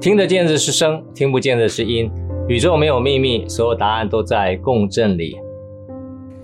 听得见的是声，听不见的是音。宇宙没有秘密，所有答案都在共振里。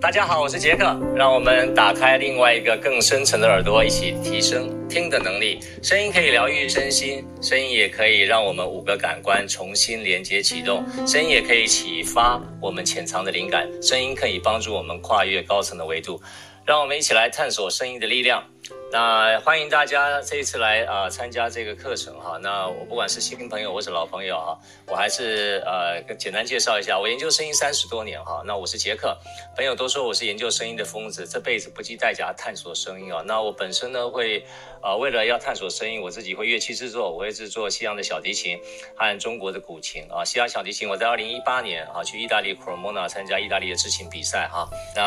大家好，我是杰克，让我们打开另外一个更深层的耳朵，一起提升听的能力。声音可以疗愈身心，声音也可以让我们五个感官重新连接启动，声音也可以启发我们潜藏的灵感，声音可以帮助我们跨越高层的维度。让我们一起来探索声音的力量。那欢迎大家这一次来啊、参加这个课程哈。那我不管是新朋友或是老朋友哈，我还是呃简单介绍一下，我研究声音三十多年哈。那我是杰克，朋友都说我是研究声音的疯子，这辈子不计代价探索声音啊。那我本身呢会啊、为了要探索声音，我自己会乐器制作，我会制作西洋的小提琴和中国的古琴啊。西洋小提琴我在二零一八年啊去意大利 Cremona 参加意大利的制琴比赛哈。那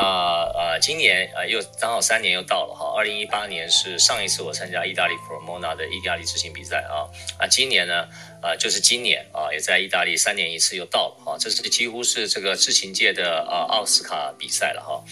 呃今年呃又刚好三年又到了哈，二零一八年。是上一次我参加意大利 Cremona 的意大利之行比赛啊啊，今年呢，呃，就是今年啊，也在意大利三年一次又到了啊，这是几乎是这个知行界的啊奥斯卡比赛了哈。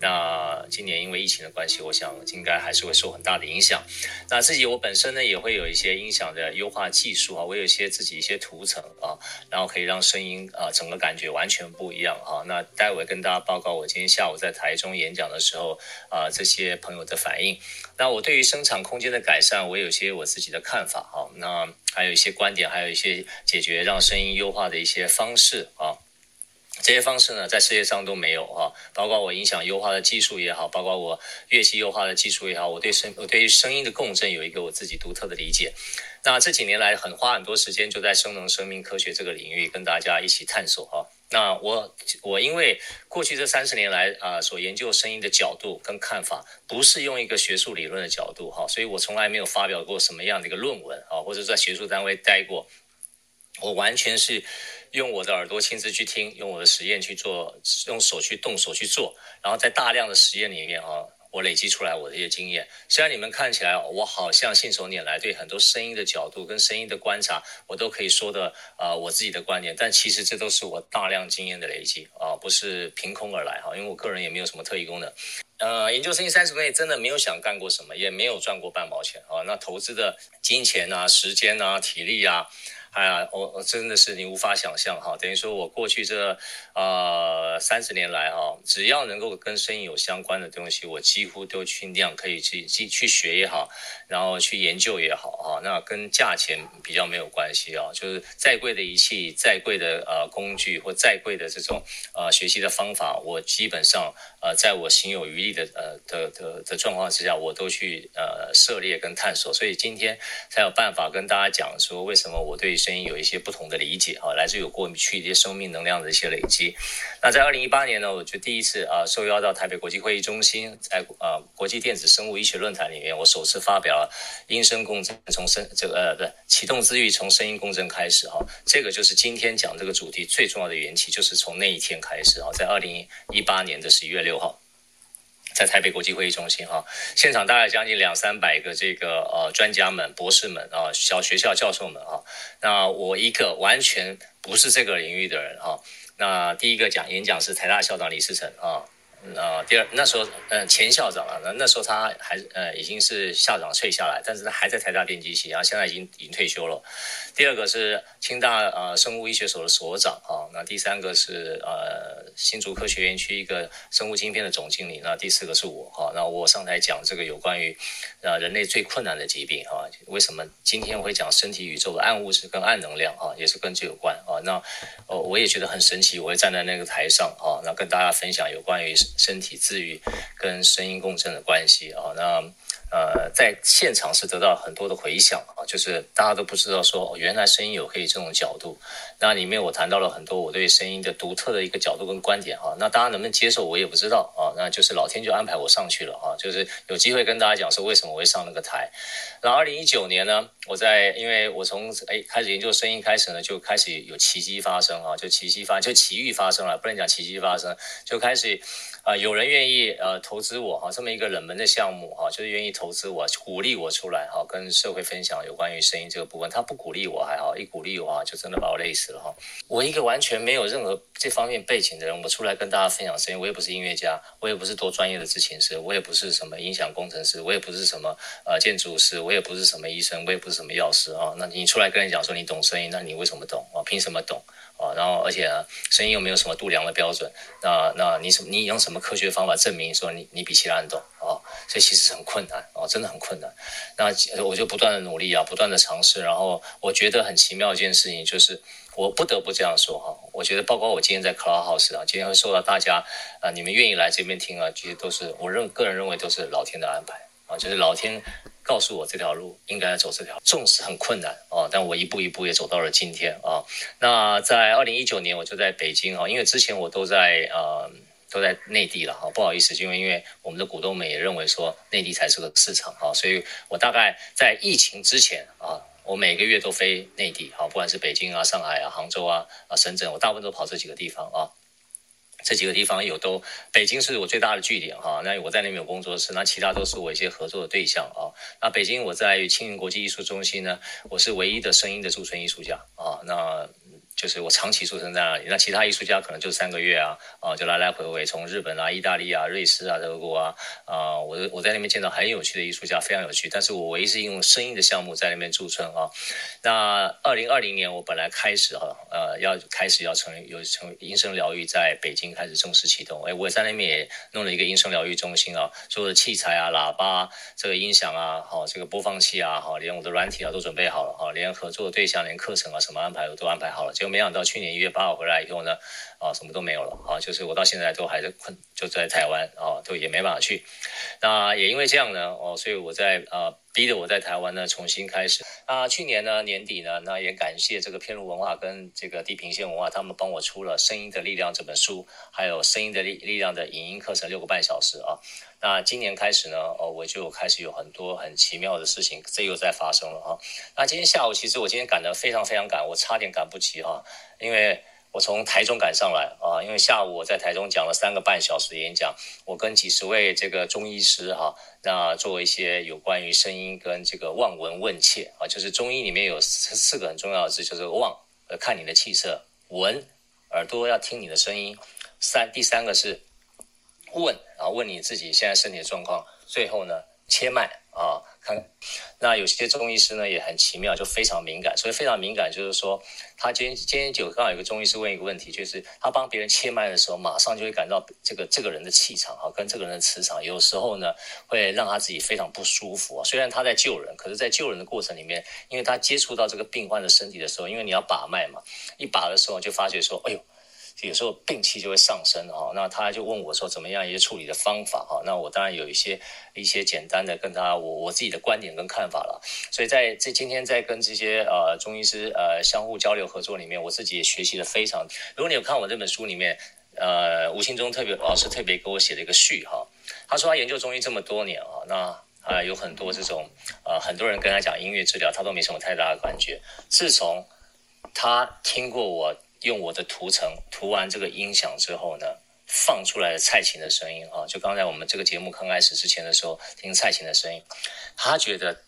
那今年因为疫情的关系，我想应该还是会受很大的影响。那自己我本身呢也会有一些音响的优化技术啊，我有一些自己一些图层啊，然后可以让声音啊整个感觉完全不一样啊。那待会跟大家报告我今天下午在台中演讲的时候啊这些朋友的反应。那我对于声场空间的改善，我有些我自己的看法啊。那还有一些观点，还有一些解决让声音优化的一些方式啊。这些方式呢，在世界上都没有啊，包括我音响优化的技术也好，包括我乐器优化的技术也好，我对声我对于声音的共振有一个我自己独特的理解。那这几年来，很花很多时间就在声能生命科学这个领域跟大家一起探索哈。那我我因为过去这三十年来啊，所研究声音的角度跟看法，不是用一个学术理论的角度哈，所以我从来没有发表过什么样的一个论文啊，或者在学术单位待过，我完全是。用我的耳朵亲自去听，用我的实验去做，用手去动手去做，然后在大量的实验里面啊，我累积出来我的一些经验。虽然你们看起来我好像信手拈来，对很多声音的角度跟声音的观察，我都可以说的啊、我自己的观点，但其实这都是我大量经验的累积啊，不是凭空而来哈。因为我个人也没有什么特异功能，呃，研究声音三十多年真的没有想干过什么，也没有赚过半毛钱啊。那投资的金钱啊、时间啊、体力啊。哎呀，我我真的是你无法想象哈，等于说我过去这呃三十年来哈，只要能够跟声音有相关的东西，我几乎都尽量可以去去去学也好，然后去研究也好哈，那跟价钱比较没有关系啊，就是再贵的仪器、再贵的呃工具或再贵的这种呃学习的方法，我基本上呃在我行有余力的呃的的的状况之下，我都去呃涉猎跟探索，所以今天才有办法跟大家讲说为什么我对。声音有一些不同的理解啊，来自于有过去一些生命能量的一些累积。那在二零一八年呢，我就第一次啊受邀到台北国际会议中心，在啊国际电子生物医学论坛里面，我首次发表了音声共振从声这个呃不启动自愈从声音共振开始哈，这个就是今天讲这个主题最重要的缘起，就是从那一天开始啊，在二零一八年的十一月六号。在台北国际会议中心哈，现场大概将近两三百个这个呃专家们、博士们啊、小学校教授们啊，那我一个完全不是这个领域的人哈。那第一个讲演讲是台大校长李嗣涔啊，呃，第二那时候呃前校长啊，那那时候他还呃已经是校长退下来，但是他还在台大电机系，然后现在已经已经退休了。第二个是清大呃生物医学所的所长啊，那第三个是呃新竹科学园区一个生物晶片的总经理，那第四个是我哈，那我上台讲这个有关于呃人类最困难的疾病啊，为什么今天会讲身体宇宙的暗物质跟暗能量啊，也是跟这有关啊，那哦我也觉得很神奇，我会站在那个台上啊，那跟大家分享有关于身体自愈跟声音共振的关系啊，那。呃，在现场是得到很多的回响啊，就是大家都不知道说，哦，原来声音有可以这种角度。那里面我谈到了很多我对声音的独特的一个角度跟观点哈。那大家能不能接受我也不知道啊。那就是老天就安排我上去了哈，就是有机会跟大家讲说为什么我会上那个台。那二零一九年呢，我在因为我从哎开始研究声音开始呢，就开始有奇迹发生啊，就奇迹发就奇遇发生了，不能讲奇迹发生，就开始。啊、有人愿意呃投资我哈，这么一个冷门的项目哈，就是愿意投资我，鼓励我出来哈，跟社会分享有关于声音这个部分。他不鼓励我还好，一鼓励我啊，就真的把我累死了哈。我一个完全没有任何这方面背景的人，我出来跟大家分享声音，我也不是音乐家，我也不是多专业的制琴师，我也不是什么音响工程师，我也不是什么呃建筑师，我也不是什么医生，我也不是什么药师啊。那你出来跟人讲说你懂声音，那你为什么懂啊？凭什么懂？啊，然后而且呢，声音又没有什么度量的标准，那那你什么你用什么科学方法证明说你你比其他人懂啊？所以其实很困难啊，真的很困难。那我就不断的努力啊，不断的尝试，然后我觉得很奇妙一件事情就是，我不得不这样说哈，我觉得包括我今天在 Clubhouse 啊，今天会受到大家啊，你们愿意来这边听啊，其实都是我认个人认为都是老天的安排啊，就是老天。告诉我这条路应该走这条，纵使很困难啊，但我一步一步也走到了今天啊。那在二零一九年我就在北京啊，因为之前我都在呃都在内地了哈，不好意思，因为因为我们的股东们也认为说内地才是个市场哈，所以我大概在疫情之前啊，我每个月都飞内地啊，不管是北京啊、上海啊、杭州啊、啊深圳，我大部分都跑这几个地方啊。这几个地方有都，北京是我最大的据点哈，那我在那边有工作室，那其他都是我一些合作的对象啊。那北京我在青云国际艺术中心呢，我是唯一的声音的驻村艺术家啊。那。就是我长期出生在那里，那其他艺术家可能就三个月啊，啊，就来来回回从日本啊、意大利啊、瑞士啊、德国啊，啊，我我在那边见到很有趣的艺术家，非常有趣。但是我唯一是用声音的项目在那边驻村啊。那二零二零年我本来开始哈、啊，呃，要开始要成有成音声疗愈在北京开始正式启动。哎，我在那边也弄了一个音声疗愈中心啊，所有的器材啊、喇叭、这个音响啊、好、这个播放器啊、好、连我的软体啊都准备好了哈、连合作的对象、连课程啊什么安排我都安排好了。就就没想到去年一月八号回来以后呢，啊，什么都没有了啊，就是我到现在都还在困，就在台湾啊，都也没办法去。那也因为这样呢，哦，所以我在啊，逼得我在台湾呢重新开始。啊，去年呢年底呢，那也感谢这个片路文化跟这个地平线文化，他们帮我出了《声音的力量》这本书，还有《声音的力力量》的影音课程六个半小时啊。那今年开始呢，哦，我就开始有很多很奇妙的事情，这又在发生了啊。那今天下午，其实我今天赶得非常非常赶，我差点赶不及哈，因为我从台中赶上来啊，因为下午我在台中讲了三个半小时的演讲，我跟几十位这个中医师哈，那做一些有关于声音跟这个望闻问切啊，就是中医里面有四四个很重要的字，就是望，看你的气色；闻，耳朵要听你的声音；三，第三个是。问，然后问你自己现在身体的状况，最后呢，切脉啊，看那有些中医师呢也很奇妙，就非常敏感，所以非常敏感就是说，他今天今天就刚好有个中医师问一个问题，就是他帮别人切脉的时候，马上就会感到这个这个人的气场啊，跟这个人的磁场，有时候呢会让他自己非常不舒服啊。虽然他在救人，可是，在救人的过程里面，因为他接触到这个病患的身体的时候，因为你要把脉嘛，一把的时候就发觉说，哎呦。有时候病气就会上升哈，那他就问我说怎么样一些处理的方法哈，那我当然有一些一些简单的跟他我我自己的观点跟看法了，所以在这今天在跟这些呃中医师呃相互交流合作里面，我自己也学习的非常。如果你有看我这本书里面，呃吴兴忠特别老师特别给我写了一个序哈，他说他研究中医这么多年啊，那啊有很多这种呃很多人跟他讲音乐治疗，他都没什么太大的感觉，自从他听过我。用我的图层涂完这个音响之后呢，放出来的蔡琴的声音啊，就刚才我们这个节目刚开始之前的时候听蔡琴的声音，他觉得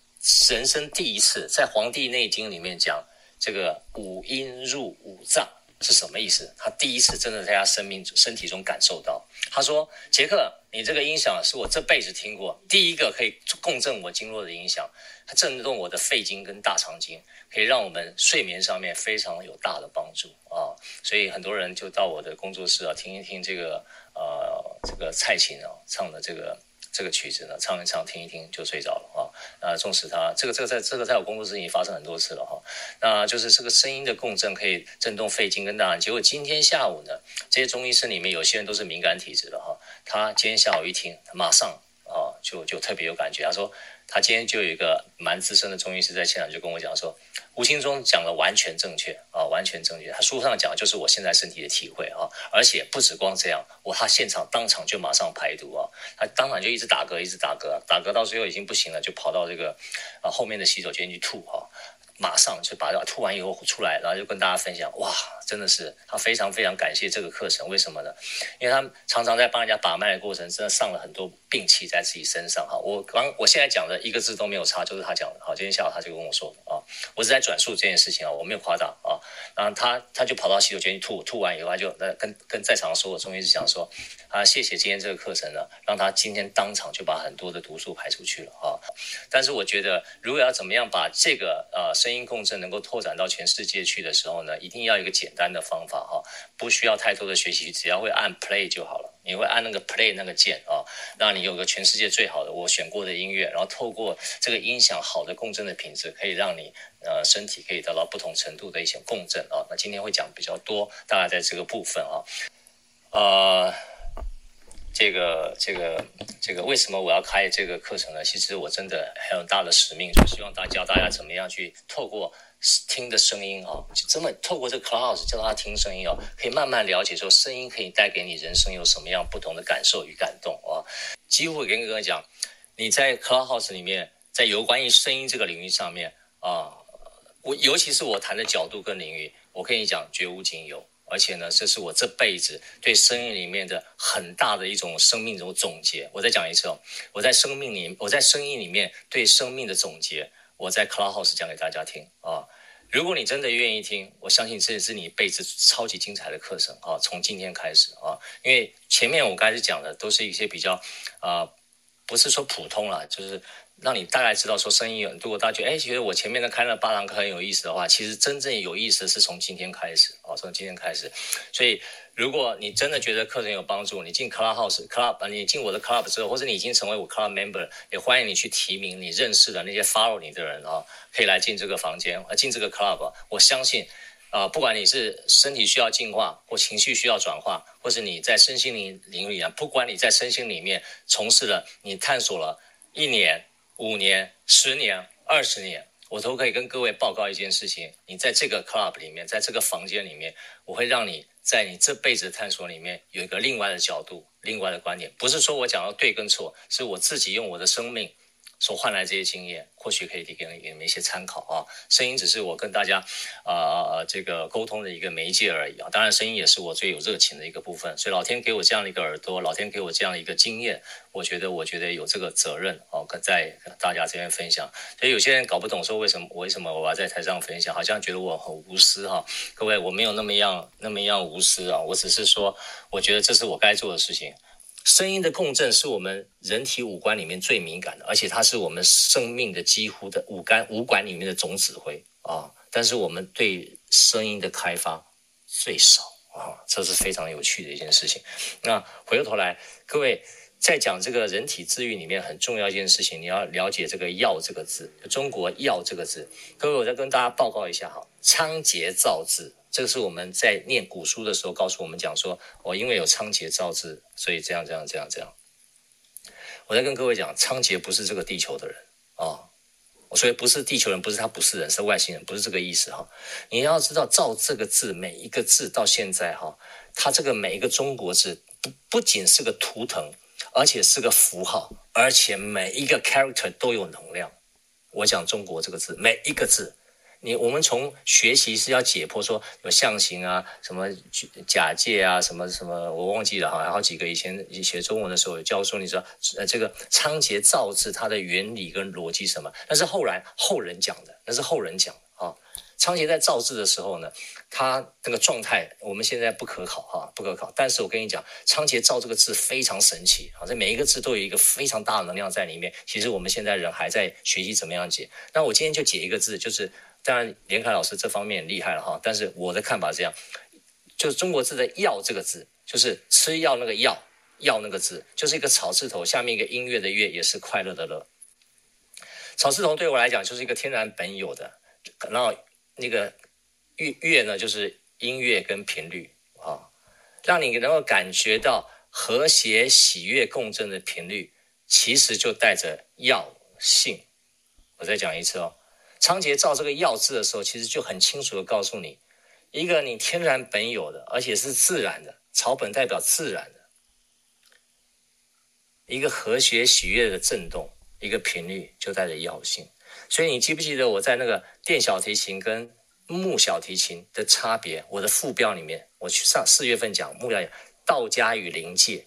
人生第一次在《黄帝内经》里面讲这个五音入五脏是什么意思？他第一次真的在他生命身体中感受到。他说：“杰克，你这个音响是我这辈子听过第一个可以共振我经络的音响，它震动我的肺经跟大肠经。”可以让我们睡眠上面非常有大的帮助啊，所以很多人就到我的工作室啊，听一听这个呃这个蔡琴啊唱的这个这个曲子呢，唱一唱听一听就睡着了啊。啊，纵使他这个这个在这个在我工作室已经发生很多次了哈，那就是这个声音的共振可以震动肺经跟大脑。结果今天下午呢，这些中医师里面有些人都是敏感体质的哈，他今天下午一听，马上啊就就特别有感觉，他说。他今天就有一个蛮资深的中医师在现场，就跟我讲说，吴清忠讲的完全正确啊，完全正确。他书上讲的就是我现在身体的体会啊，而且不止光这样，我他现场当场就马上排毒啊，他当场就一直打嗝，一直打嗝，打嗝到最后已经不行了，就跑到这个啊后面的洗手间去吐哈。马上就把吐完以后出来，然后就跟大家分享，哇，真的是他非常非常感谢这个课程，为什么呢？因为他常常在帮人家把脉的过程，真的上了很多病气在自己身上哈。我刚我现在讲的一个字都没有差，就是他讲的。好，今天下午他就跟我说啊，我是在转述这件事情啊，我没有夸大啊。然后他他就跑到洗手间去吐，吐完以后他就那跟跟在场的所有中医师讲说，啊，谢谢今天这个课程呢，让他今天当场就把很多的毒素排出去了啊。但是我觉得，如果要怎么样把这个呃声音共振能够拓展到全世界去的时候呢，一定要有一个简单的方法哈，不需要太多的学习，只要会按 play 就好了。你会按那个 play 那个键啊，让你有个全世界最好的我选过的音乐，然后透过这个音响好的共振的品质，可以让你呃身体可以得到不同程度的一些共振啊。那今天会讲比较多，大概在这个部分啊，呃。这个这个这个，为什么我要开这个课程呢？其实我真的很有大的使命，就希望大教大家怎么样去透过听的声音啊，就这么透过这个 Clubhouse 教大家听声音哦，可以慢慢了解说声音可以带给你人生有什么样不同的感受与感动啊。几乎我跟哥哥讲，你在 Clubhouse 里面，在有关于声音这个领域上面啊，我尤其是我谈的角度跟领域，我跟你讲绝无仅有。而且呢，这是我这辈子对声音里面的很大的一种生命中总结。我再讲一次哦，我在生命里，我在声音里面对生命的总结，我在 Clubhouse 讲给大家听啊。如果你真的愿意听，我相信这也是你一辈子超级精彩的课程啊。从今天开始啊，因为前面我刚才讲的都是一些比较啊，不是说普通啦，就是。让你大概知道说声音，如果大家觉得哎，觉得我前面的开了八堂课很有意思的话，其实真正有意思的是从今天开始啊，从今天开始。所以，如果你真的觉得课程有帮助，你进 Clubhouse Club，你进我的 Club 之后，或者你已经成为我 Club Member，也欢迎你去提名你认识的那些 Follow 你的人啊，可以来进这个房间，进这个 Club。我相信啊，不管你是身体需要净化，或情绪需要转化，或是你在身心灵领域啊，不管你在身心里面从事了，你探索了一年。五年、十年、二十年，我都可以跟各位报告一件事情：你在这个 club 里面，在这个房间里面，我会让你在你这辈子的探索里面有一个另外的角度、另外的观点。不是说我讲的对跟错，是我自己用我的生命。所换来这些经验，或许可以给给你们一些参考啊。声音只是我跟大家啊、呃、这个沟通的一个媒介而已啊。当然，声音也是我最有热情的一个部分。所以，老天给我这样的一个耳朵，老天给我这样的一个经验，我觉得我觉得有这个责任哦，跟在大家这边分享。所以，有些人搞不懂说为什么为什么我要在台上分享，好像觉得我很无私哈。各位，我没有那么样那么样无私啊，我只是说，我觉得这是我该做的事情。声音的共振是我们人体五官里面最敏感的，而且它是我们生命的几乎的五感五感里面的总指挥啊。但是我们对声音的开发最少啊，这是非常有趣的一件事情。那回过头来，各位在讲这个人体治愈里面很重要一件事情，你要了解这个“药”这个字，中国“药”这个字。各位，我再跟大家报告一下哈，仓颉造字。这个是我们在念古书的时候告诉我们讲说，我因为有仓颉造字，所以这样这样这样这样。我在跟各位讲，仓颉不是这个地球的人啊，所以不是地球人，不是他不是人，是外星人，不是这个意思哈。你要知道，造这个字每一个字到现在哈，它这个每一个中国字不不仅是个图腾，而且是个符号，而且每一个 character 都有能量。我讲中国这个字，每一个字。你我们从学习是要解剖，说有象形啊，什么假借啊，什么什么，我忘记了哈。好几个以前写中文的时候有教授，你知道呃这个仓颉造字它的原理跟逻辑什么？那是后来后人讲的，那是后人讲的啊。仓颉在造字的时候呢，它那个状态我们现在不可考哈，不可考。但是我跟你讲，仓颉造这个字非常神奇啊，这每一个字都有一个非常大的能量在里面。其实我们现在人还在学习怎么样解。那我今天就解一个字，就是。当然，连凯老师这方面厉害了哈。但是我的看法是这样，就是中国字的“药”这个字，就是吃药那个“药”，“药”那个字，就是一个草字头下面一个音乐的“乐”，也是快乐的“乐”。草字头对我来讲就是一个天然本有的，然后那个“乐”乐呢，就是音乐跟频率啊，让你能够感觉到和谐、喜悦、共振的频率，其实就带着药性。我再讲一次哦。仓颉造这个“药”字的时候，其实就很清楚地告诉你，一个你天然本有的，而且是自然的，草本代表自然的，一个和谐喜悦的震动，一个频率就带着药性。所以你记不记得我在那个电小提琴跟木小提琴的差别？我的副标里面，我去上四月份讲木要道家与灵界。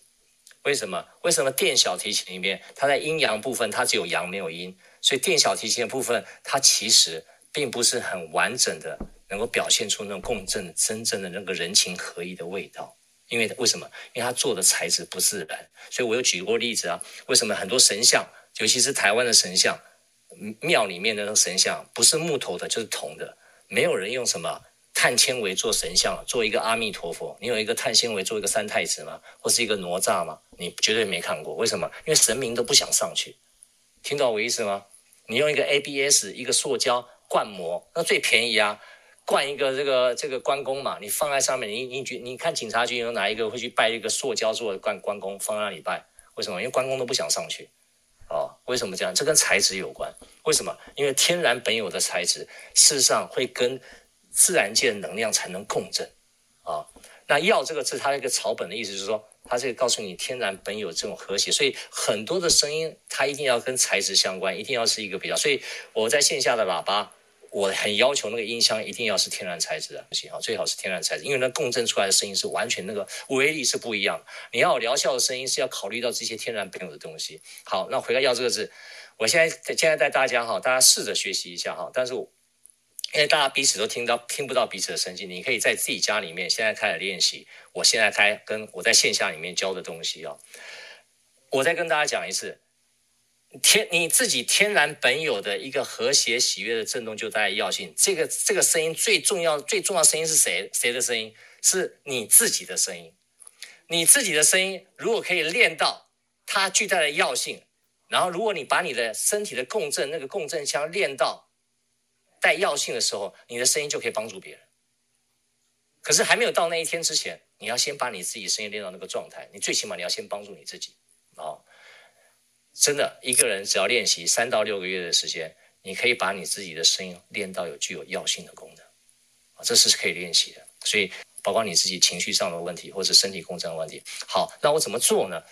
为什么？为什么电小提琴里面它在阴阳部分它只有阳没有阴？所以电小提琴的部分它其实并不是很完整的，能够表现出那种共振真正的那个人情合一的味道。因为为什么？因为它做的材质不自然。所以我有举过例子啊。为什么很多神像，尤其是台湾的神像，庙里面的那个神像不是木头的，就是铜的。没有人用什么碳纤维做神像，做一个阿弥陀佛。你有一个碳纤维做一个三太子吗？或是一个哪吒吗？你绝对没看过。为什么？因为神明都不想上去。听到我意思吗？你用一个 ABS 一个塑胶灌模，那最便宜啊。灌一个这个这个关公嘛，你放在上面，你你觉你看警察局有哪一个会去拜一个塑胶做的关关公放在那里拜？为什么？因为关公都不想上去。哦，为什么这样？这跟材质有关。为什么？因为天然本有的材质，事实上会跟自然界的能量才能共振。啊、那药这个字，它一个草本的意思是说，它这个告诉你天然本有这种和谐，所以很多的声音它一定要跟材质相关，一定要是一个比较。所以我在线下的喇叭。我很要求那个音箱一定要是天然材质的，不行啊，最好是天然材质，因为那共振出来的声音是完全那个威力是不一样的。你要有疗效的声音，是要考虑到这些天然本有的东西。好，那回到要这个字，我现在现在带大家哈，大家试着学习一下哈。但是因为大家彼此都听到听不到彼此的声音，你可以在自己家里面现在开始练习。我现在开跟我在线下里面教的东西啊，我再跟大家讲一次。天，你自己天然本有的一个和谐喜悦的震动就带药性。这个这个声音最重要最重要的声音是谁？谁的声音？是你自己的声音。你自己的声音如果可以练到它巨大的药性，然后如果你把你的身体的共振那个共振腔练到带药性的时候，你的声音就可以帮助别人。可是还没有到那一天之前，你要先把你自己声音练到那个状态。你最起码你要先帮助你自己啊。真的，一个人只要练习三到六个月的时间，你可以把你自己的声音练到有具有药性的功能，啊，这是可以练习的。所以，包括你自己情绪上的问题，或者身体共振的问题。好，那我怎么做呢？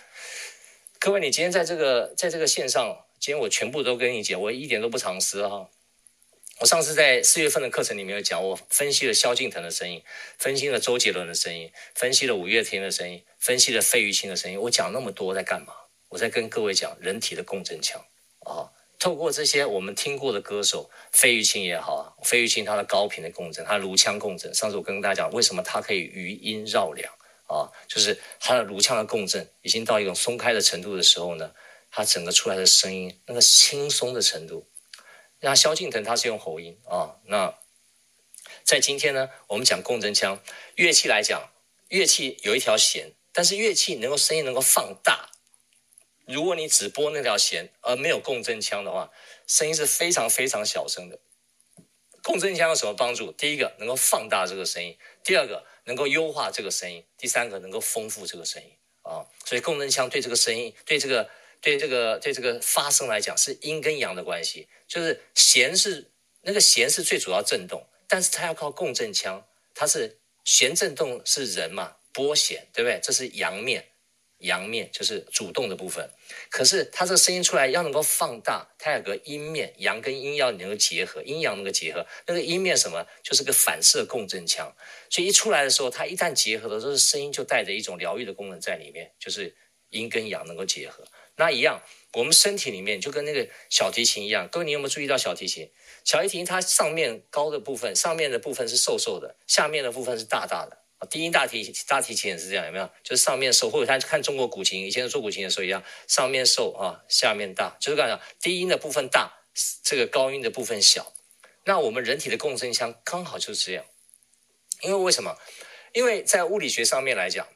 各位，你今天在这个在这个线上，今天我全部都跟你讲，我一点都不藏私哈。我上次在四月份的课程里面有讲，我分析了萧敬腾的声音，分析了周杰伦的声音，分析了五月天的声音，分析了费玉清的声音。我讲那么多在干嘛？我在跟各位讲人体的共振腔啊，透过这些我们听过的歌手，费玉清也好啊，费玉清他的高频的共振，他的颅腔共振。上次我跟大家讲，为什么他可以余音绕梁啊？就是他的颅腔的共振已经到一种松开的程度的时候呢，他整个出来的声音那个轻松的程度。那萧敬腾他是用喉音啊。那在今天呢，我们讲共振腔乐器来讲，乐器有一条弦，但是乐器能够声音能够放大。如果你只拨那条弦而没有共振腔的话，声音是非常非常小声的。共振腔有什么帮助？第一个能够放大这个声音，第二个能够优化这个声音，第三个能够丰富这个声音啊。所以共振腔对这个声音、对这个、对这个、对这个发声来讲是阴跟阳的关系，就是弦是那个弦是最主要震动，但是它要靠共振腔，它是弦震动是人嘛，拨弦对不对？这是阳面。阳面就是主动的部分，可是它这个声音出来要能够放大，它有个阴面，阳跟阴要能够结合，阴阳能够结合。那个阴面什么？就是个反射共振腔，所以一出来的时候，它一旦结合的时候，声音就带着一种疗愈的功能在里面，就是阴跟阳能够结合。那一样，我们身体里面就跟那个小提琴一样，各位你有没有注意到小提琴？小提琴它上面高的部分，上面的部分是瘦瘦的，下面的部分是大大的。啊，低音大提琴大提琴也是这样，有没有？就是上面瘦，或者他看中国古琴，以前做古琴的时候一样，上面瘦啊，下面大，就是干啥？低音的部分大，这个高音的部分小。那我们人体的共振腔刚好就是这样，因为为什么？因为在物理学上面来讲，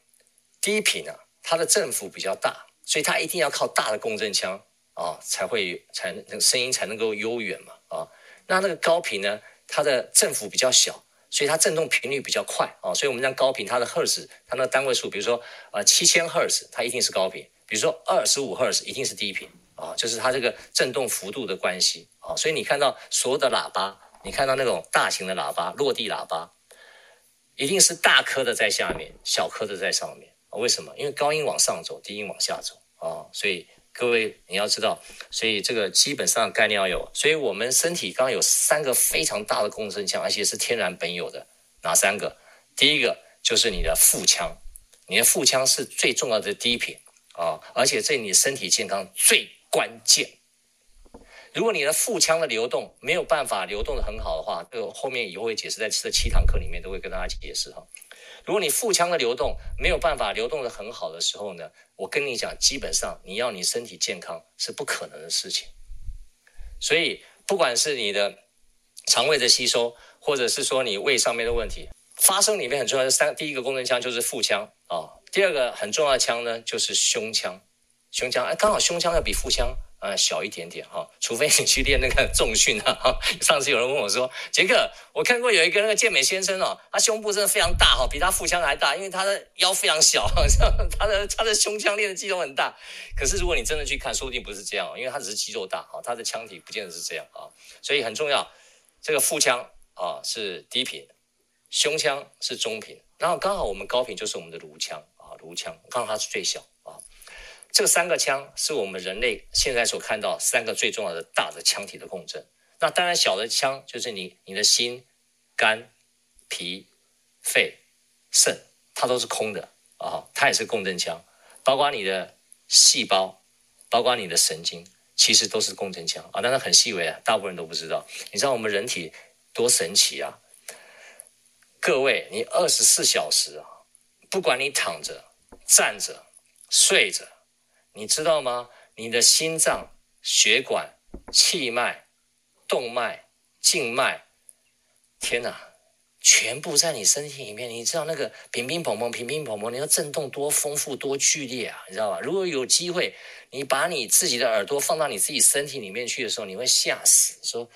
低频呢，它的振幅比较大，所以它一定要靠大的共振腔啊，才会才能声音才能够悠远嘛啊。那那个高频呢，它的振幅比较小。所以它振动频率比较快啊，所以我们讲高频，它的赫兹，它那单位数，比如说呃七千赫兹，它一定是高频；比如说二十五赫兹，一定是低频啊，就是它这个振动幅度的关系啊。所以你看到所有的喇叭，你看到那种大型的喇叭、落地喇叭，一定是大颗的在下面，小颗的在上面啊。为什么？因为高音往上走，低音往下走啊。所以各位你要知道，所以这个基本上概念要有。所以我们身体刚刚有三个非常大的共振腔，而且是天然本有的。哪三个？第一个就是你的腹腔，你的腹腔是最重要的第一品啊，而且这你身体健康最关键。如果你的腹腔的流动没有办法流动的很好的话，这个后面以后会解释，在这七堂课里面都会跟大家解释哈。如果你腹腔的流动没有办法流动的很好的时候呢，我跟你讲，基本上你要你身体健康是不可能的事情。所以不管是你的肠胃的吸收，或者是说你胃上面的问题，发声里面很重要的三，第一个功能腔就是腹腔啊，第二个很重要的腔呢就是胸腔，胸腔哎，刚好胸腔要比腹腔。啊，小一点点哈，除非你去练那个重训啊。哈，上次有人问我说：“杰克，我看过有一个那个健美先生哦，他胸部真的非常大哈，比他腹腔还大，因为他的腰非常小，他的他的胸腔练的肌肉很大。可是如果你真的去看，说不定不是这样，因为他只是肌肉大哈，他的腔体不见得是这样啊。所以很重要，这个腹腔啊是低频，胸腔是中频，然后刚好我们高频就是我们的颅腔啊，颅腔刚好它是最小。”这三个腔是我们人类现在所看到三个最重要的大的腔体的共振。那当然，小的腔就是你你的心、肝、脾、肺、肾，它都是空的啊，它也是共振腔。包括你的细胞，包括你的神经，其实都是共振腔啊。但是很细微啊，大部分人都不知道。你知道我们人体多神奇啊？各位，你二十四小时啊，不管你躺着、站着、睡着。你知道吗？你的心脏、血管、气脉、动脉、静脉，天哪，全部在你身体里面。你知道那个乒乒乓乓、乒乒乓乓，你要震动多丰富、多剧烈啊！你知道吧？如果有机会，你把你自己的耳朵放到你自己身体里面去的时候，你会吓死。说，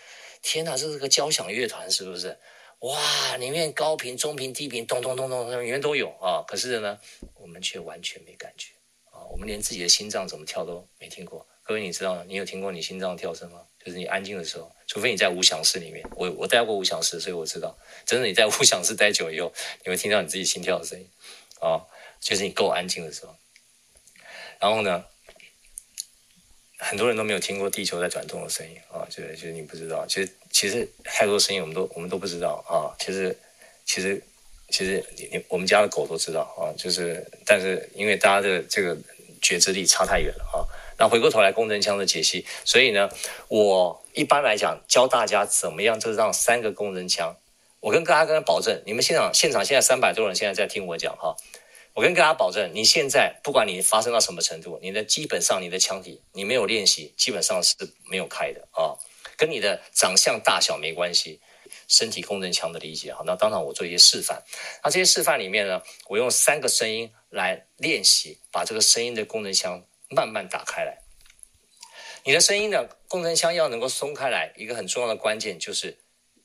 天哪，这是个交响乐团，是不是？哇，里面高频、中频、低频，咚咚咚咚，里面都有啊。可是呢，我们却完全没感觉。我们连自己的心脏怎么跳都没听过。各位，你知道吗？你有听过你心脏跳声吗？就是你安静的时候，除非你在无响室里面。我我待过无响室，所以我知道，真的你在无响室待久以后，你会听到你自己心跳的声音啊，就是你够安静的时候。然后呢，很多人都没有听过地球在转动的声音啊，就是就是你不知道，其实其实太多声音我们都我们都不知道啊。其实其实其实你你我们家的狗都知道啊，就是但是因为大家的这个。觉知力差太远了啊！那回过头来，共振腔的解析，所以呢，我一般来讲教大家怎么样，就是让三个共振腔。我跟大家跟他保证，你们现场现场现在三百多人现在在听我讲哈，我跟大家保证，你现在不管你发生到什么程度，你的基本上你的腔体你没有练习，基本上是没有开的啊，跟你的长相大小没关系。身体共振腔的理解哈，那当场我做一些示范。那这些示范里面呢，我用三个声音来练习，把这个声音的功能箱慢慢打开来。你的声音的功能箱要能够松开来，一个很重要的关键就是，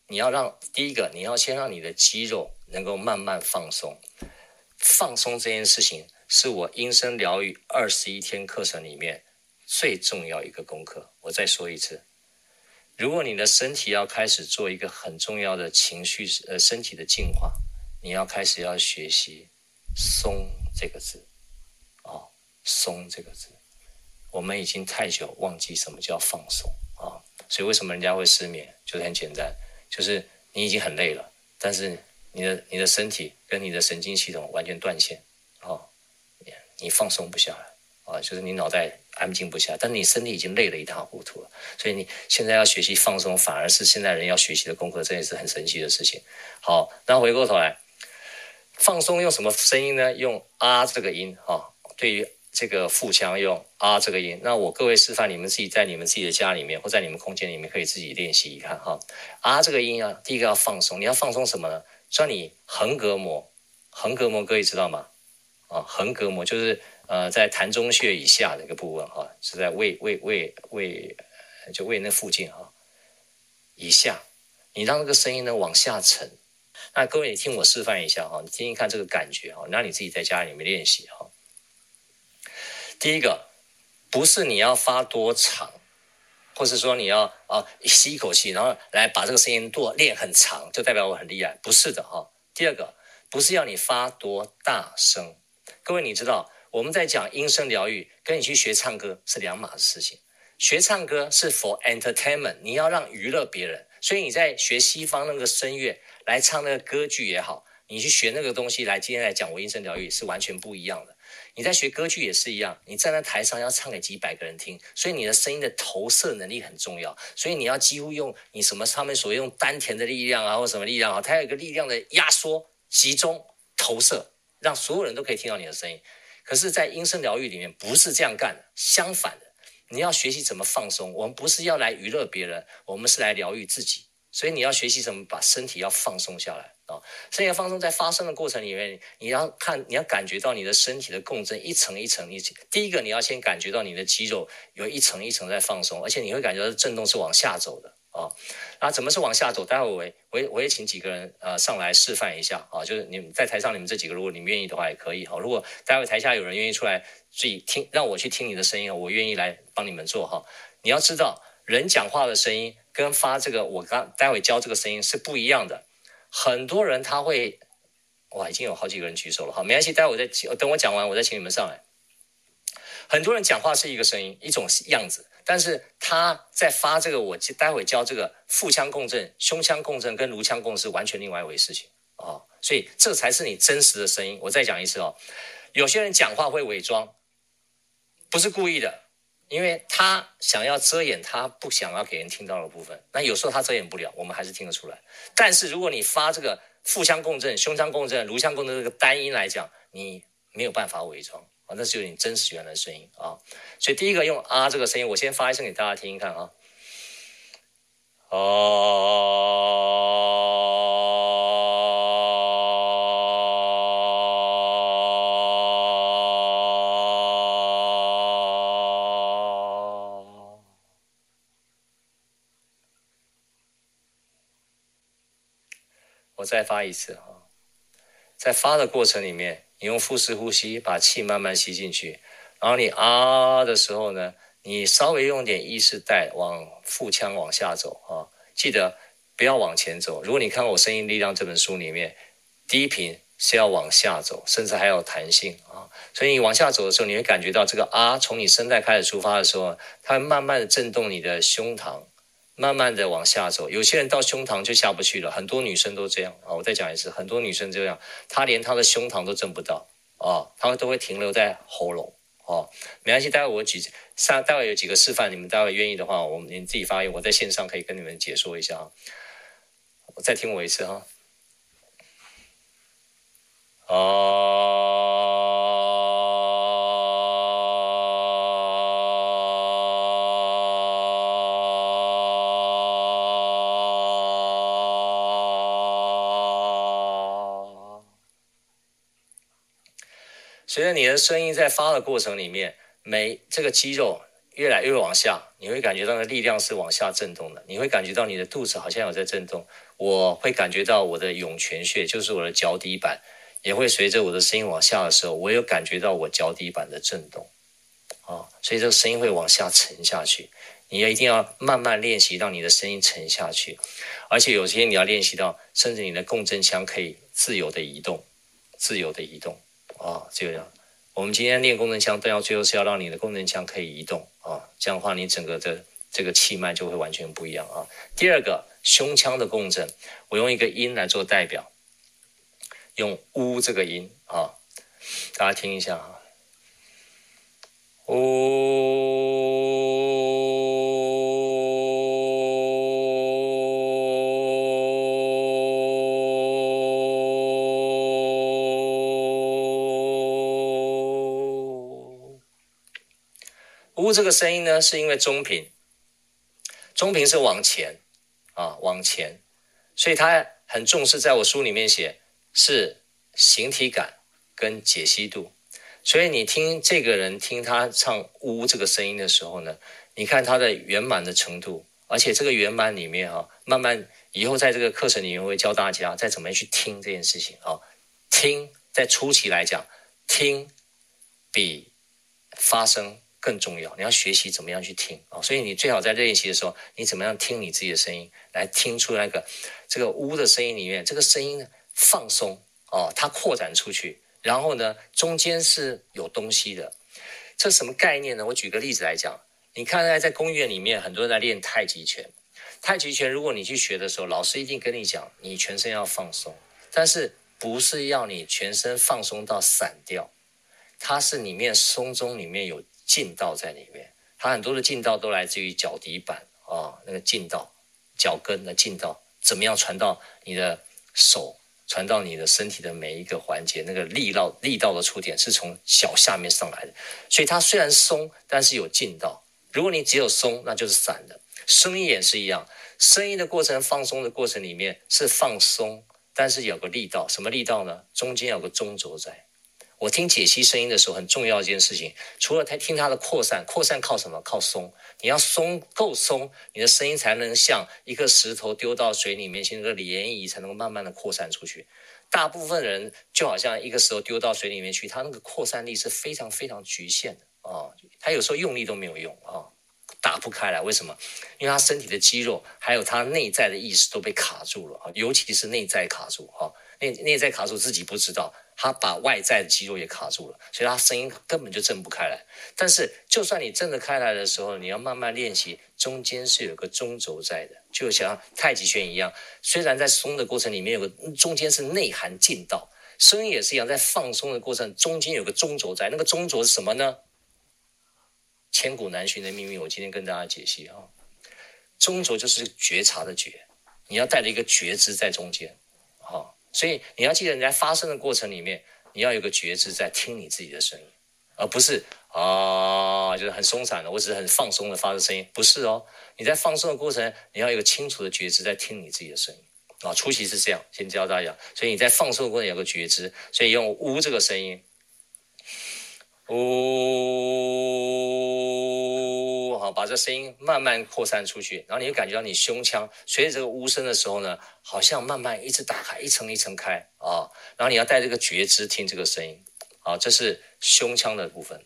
你要让第一个，你要先让你的肌肉能够慢慢放松。放松这件事情是我音声疗愈二十一天课程里面最重要一个功课。我再说一次。如果你的身体要开始做一个很重要的情绪，呃，身体的净化，你要开始要学习“松”这个字，啊，“松”这个字，我们已经太久忘记什么叫放松啊，所以为什么人家会失眠？就是很简单，就是你已经很累了，但是你的你的身体跟你的神经系统完全断线，哦，你放松不下来。啊，就是你脑袋安静不下，但你身体已经累得一塌糊涂了，所以你现在要学习放松，反而是现在人要学习的功课，这也是很神奇的事情。好，那回过头来，放松用什么声音呢？用啊这个音哈，对于这个腹腔用啊这个音。那我各位示范，你们自己在你们自己的家里面或在你们空间里面可以自己练习一看哈。啊这个音啊，第一个要放松，你要放松什么呢？像你横膈膜，横膈膜各位知道吗？啊，横膈膜就是。呃，在膻中穴以下的一个部分哈，是在胃胃胃胃，就胃那附近哈，以下，你让这个声音呢往下沉。那各位，你听我示范一下哈，你听听看这个感觉哈，那你自己在家里面练习哈。第一个，不是你要发多长，或是说你要啊吸一口气，然后来把这个声音做练很长，就代表我很厉害，不是的哈。第二个，不是要你发多大声，各位你知道。我们在讲音声疗愈，跟你去学唱歌是两码子事情。学唱歌是 for entertainment，你要让娱乐别人，所以你在学西方那个声乐来唱那个歌剧也好，你去学那个东西来今天来讲我音声疗愈是完全不一样的。你在学歌剧也是一样，你站在台上要唱给几百个人听，所以你的声音的投射能力很重要。所以你要几乎用你什么上面所谓用丹田的力量啊，或什么力量啊，它有一个力量的压缩、集中、投射，让所有人都可以听到你的声音。可是，在音声疗愈里面不是这样干的，相反的，你要学习怎么放松。我们不是要来娱乐别人，我们是来疗愈自己。所以你要学习怎么把身体要放松下来啊！身体要放松，在发声的过程里面，你要看，你要感觉到你的身体的共振一层一层。你第一个你要先感觉到你的肌肉有一层一层在放松，而且你会感觉到震动是往下走的啊。那怎么是往下走？待会我我我也请几个人呃上来示范一下啊，就是你们在台上你们这几个，如果你们愿意的话也可以哈。如果待会台下有人愿意出来自己听，让我去听你的声音，我愿意来帮你们做哈。你要知道，人讲话的声音。跟发这个，我刚待会教这个声音是不一样的。很多人他会，哇，已经有好几个人举手了，好，没关系，待会我再等我讲完，我再请你们上来。很多人讲话是一个声音，一种样子，但是他在发这个，我待会教这个腹腔共振、胸腔共振跟颅腔共振是完全另外一回事情啊、哦，所以这才是你真实的声音。我再讲一次哦，有些人讲话会伪装，不是故意的。因为他想要遮掩他不想要给人听到的部分，那有时候他遮掩不了，我们还是听得出来。但是如果你发这个腹腔共振、胸腔共振、颅腔共振这个单音来讲，你没有办法伪装啊，那是有你真实原来的声音啊。所以第一个用啊这个声音，我先发一声给大家听听看啊。哦。我再发一次哈，在发的过程里面，你用腹式呼吸把气慢慢吸进去，然后你啊的时候呢，你稍微用点意识带往腹腔往下走啊，记得不要往前走。如果你看过我《声音力量》这本书里面，低频是要往下走，甚至还有弹性啊，所以你往下走的时候，你会感觉到这个啊，从你声带开始出发的时候，它会慢慢的震动你的胸膛。慢慢的往下走，有些人到胸膛就下不去了，很多女生都这样啊。我再讲一次，很多女生这样，她连她的胸膛都震不到啊，她都会停留在喉咙啊。没关系，待会我举上，待会有几个示范，你们待会愿意的话，我们你自己发言，我在线上可以跟你们解说一下啊。我再听我一次哈，啊。随着你的声音在发的过程里面，每这个肌肉越来越往下，你会感觉到的力量是往下震动的。你会感觉到你的肚子好像有在震动。我会感觉到我的涌泉穴，就是我的脚底板，也会随着我的声音往下的时候，我有感觉到我脚底板的震动。啊，所以这个声音会往下沉下去。你要一定要慢慢练习，让你的声音沉下去。而且有些你要练习到，甚至你的共振腔可以自由的移动，自由的移动。啊，这个样，我们今天练共振腔，都要最后是要让你的共振腔可以移动啊，这样的话，你整个的这个气脉就会完全不一样啊。第二个，胸腔的共振，我用一个音来做代表，用“呜”这个音啊，大家听一下啊，呜。这个声音呢，是因为中频，中频是往前啊，往前，所以他很重视，在我书里面写是形体感跟解析度。所以你听这个人听他唱“呜”这个声音的时候呢，你看他的圆满的程度，而且这个圆满里面啊，慢慢以后在这个课程里面会教大家再怎么样去听这件事情啊，听在初期来讲，听比发声。更重要，你要学习怎么样去听啊！所以你最好在练习的时候，你怎么样听你自己的声音，来听出那个这个呜的声音里面，这个声音呢放松哦，它扩展出去，然后呢，中间是有东西的。这什么概念呢？我举个例子来讲，你看在在公园里面，很多人在练太极拳。太极拳，如果你去学的时候，老师一定跟你讲，你全身要放松，但是不是要你全身放松到散掉，它是里面松中里面有劲道在里面，它很多的劲道都来自于脚底板啊、那个劲道，脚跟的劲道，怎么样传到你的手，传到你的身体的每一个环节，那个力道力道的触点是从脚下面上来的，所以它虽然松，但是有劲道。如果你只有松，那就是散的。声音也是一样，声音的过程放松的过程里面是放松，但是有个力道，什么力道呢？中间有个中轴在。我听解析声音的时候，很重要一件事情，除了他听它的扩散，扩散靠什么？靠松。你要松够松，你的声音才能像一个石头丢到水里面，形成个涟漪，才能够慢慢的扩散出去。大部分人就好像一个石头丢到水里面去，他那个扩散力是非常非常局限的啊、哦，他有时候用力都没有用啊。打不开来，为什么？因为他身体的肌肉还有他内在的意识都被卡住了啊，尤其是内在卡住哈，内内在卡住自己不知道，他把外在的肌肉也卡住了，所以他声音根本就震不开来。但是就算你震得开来的时候，你要慢慢练习，中间是有个中轴在的，就像太极拳一样，虽然在松的过程里面有个中间是内含劲道，声音也是一样，在放松的过程中间有个中轴在，那个中轴是什么呢？千古难寻的秘密，我今天跟大家解析啊。中轴就是觉察的觉，你要带着一个觉知在中间，所以你要记得你在发声的过程里面，你要有个觉知在听你自己的声音，而不是啊，就是很松散的，我只是很放松的发出声音，不是哦。你在放松的过程，你要有个清楚的觉知在听你自己的声音啊。初期是这样，先教大家，所以你在放松的过程有个觉知，所以用“呜”这个声音。呜，好，把这声音慢慢扩散出去，然后你会感觉到你胸腔随着这个呜声的时候呢，好像慢慢一直打开，一层一层开啊。然后你要带这个觉知听这个声音，啊，这是胸腔的部分。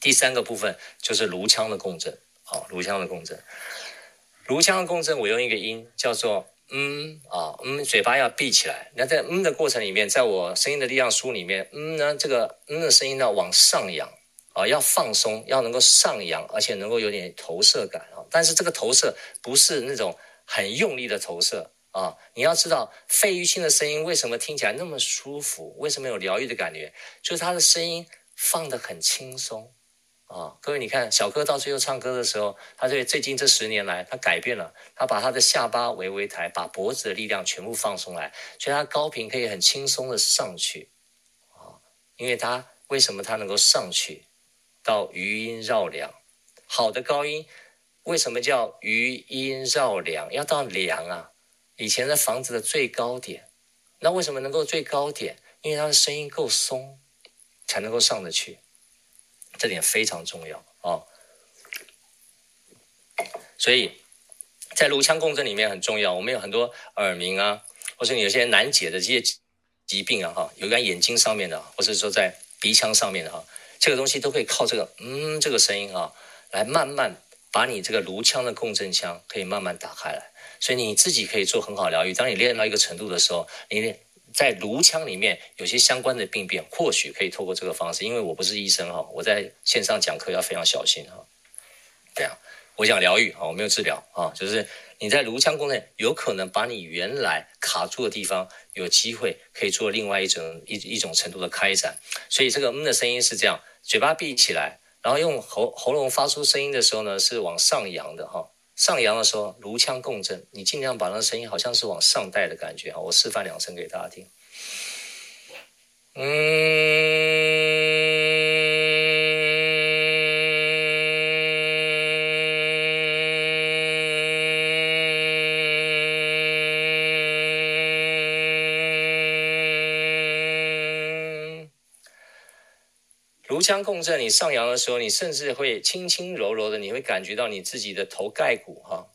第三个部分就是颅腔的共振，啊，颅腔的共振，颅腔的共振，我用一个音叫做。嗯啊，嗯，嘴巴要闭起来。那在嗯的过程里面，在我声音的力量书里面，嗯呢，这个嗯的声音呢往上扬啊，要放松，要能够上扬，而且能够有点投射感啊。但是这个投射不是那种很用力的投射啊。你要知道，费玉清的声音为什么听起来那么舒服？为什么有疗愈的感觉？就是他的声音放得很轻松。啊、各位，你看小柯到最后唱歌的时候，他对最近这十年来，他改变了，他把他的下巴微微抬，把脖子的力量全部放松来，所以他高频可以很轻松的上去，啊、因为他为什么他能够上去到余音绕梁？好的高音为什么叫余音绕梁？要到梁啊，以前的房子的最高点，那为什么能够最高点？因为他的声音够松，才能够上得去。这点非常重要啊、所以在颅腔共振里面很重要。我们有很多耳鸣啊，或者有些难解的这些疾病啊，哈，有关眼睛上面的，或者说在鼻腔上面的哈，这个东西都可以靠这个嗯这个声音啊，来慢慢把你这个颅腔的共振腔可以慢慢打开来。所以你自己可以做很好疗愈。当你练到一个程度的时候，你练。在颅腔里面有些相关的病变，或许可以透过这个方式。因为我不是医生哈，我在线上讲课要非常小心哈。这样，我讲疗愈啊，我没有治疗啊，就是你在颅腔功能有可能把你原来卡住的地方，有机会可以做另外一种一一种程度的开展。所以这个嗯的声音是这样，嘴巴闭起来，然后用喉喉咙发出声音的时候呢，是往上扬的哈。上扬的时候，颅腔共振，你尽量把那个声音好像是往上带的感觉啊！我示范两声给大家听。嗯，颅腔共振，你上扬的时候，你甚至会轻轻柔柔的，你会感觉到你自己的头盖骨哈，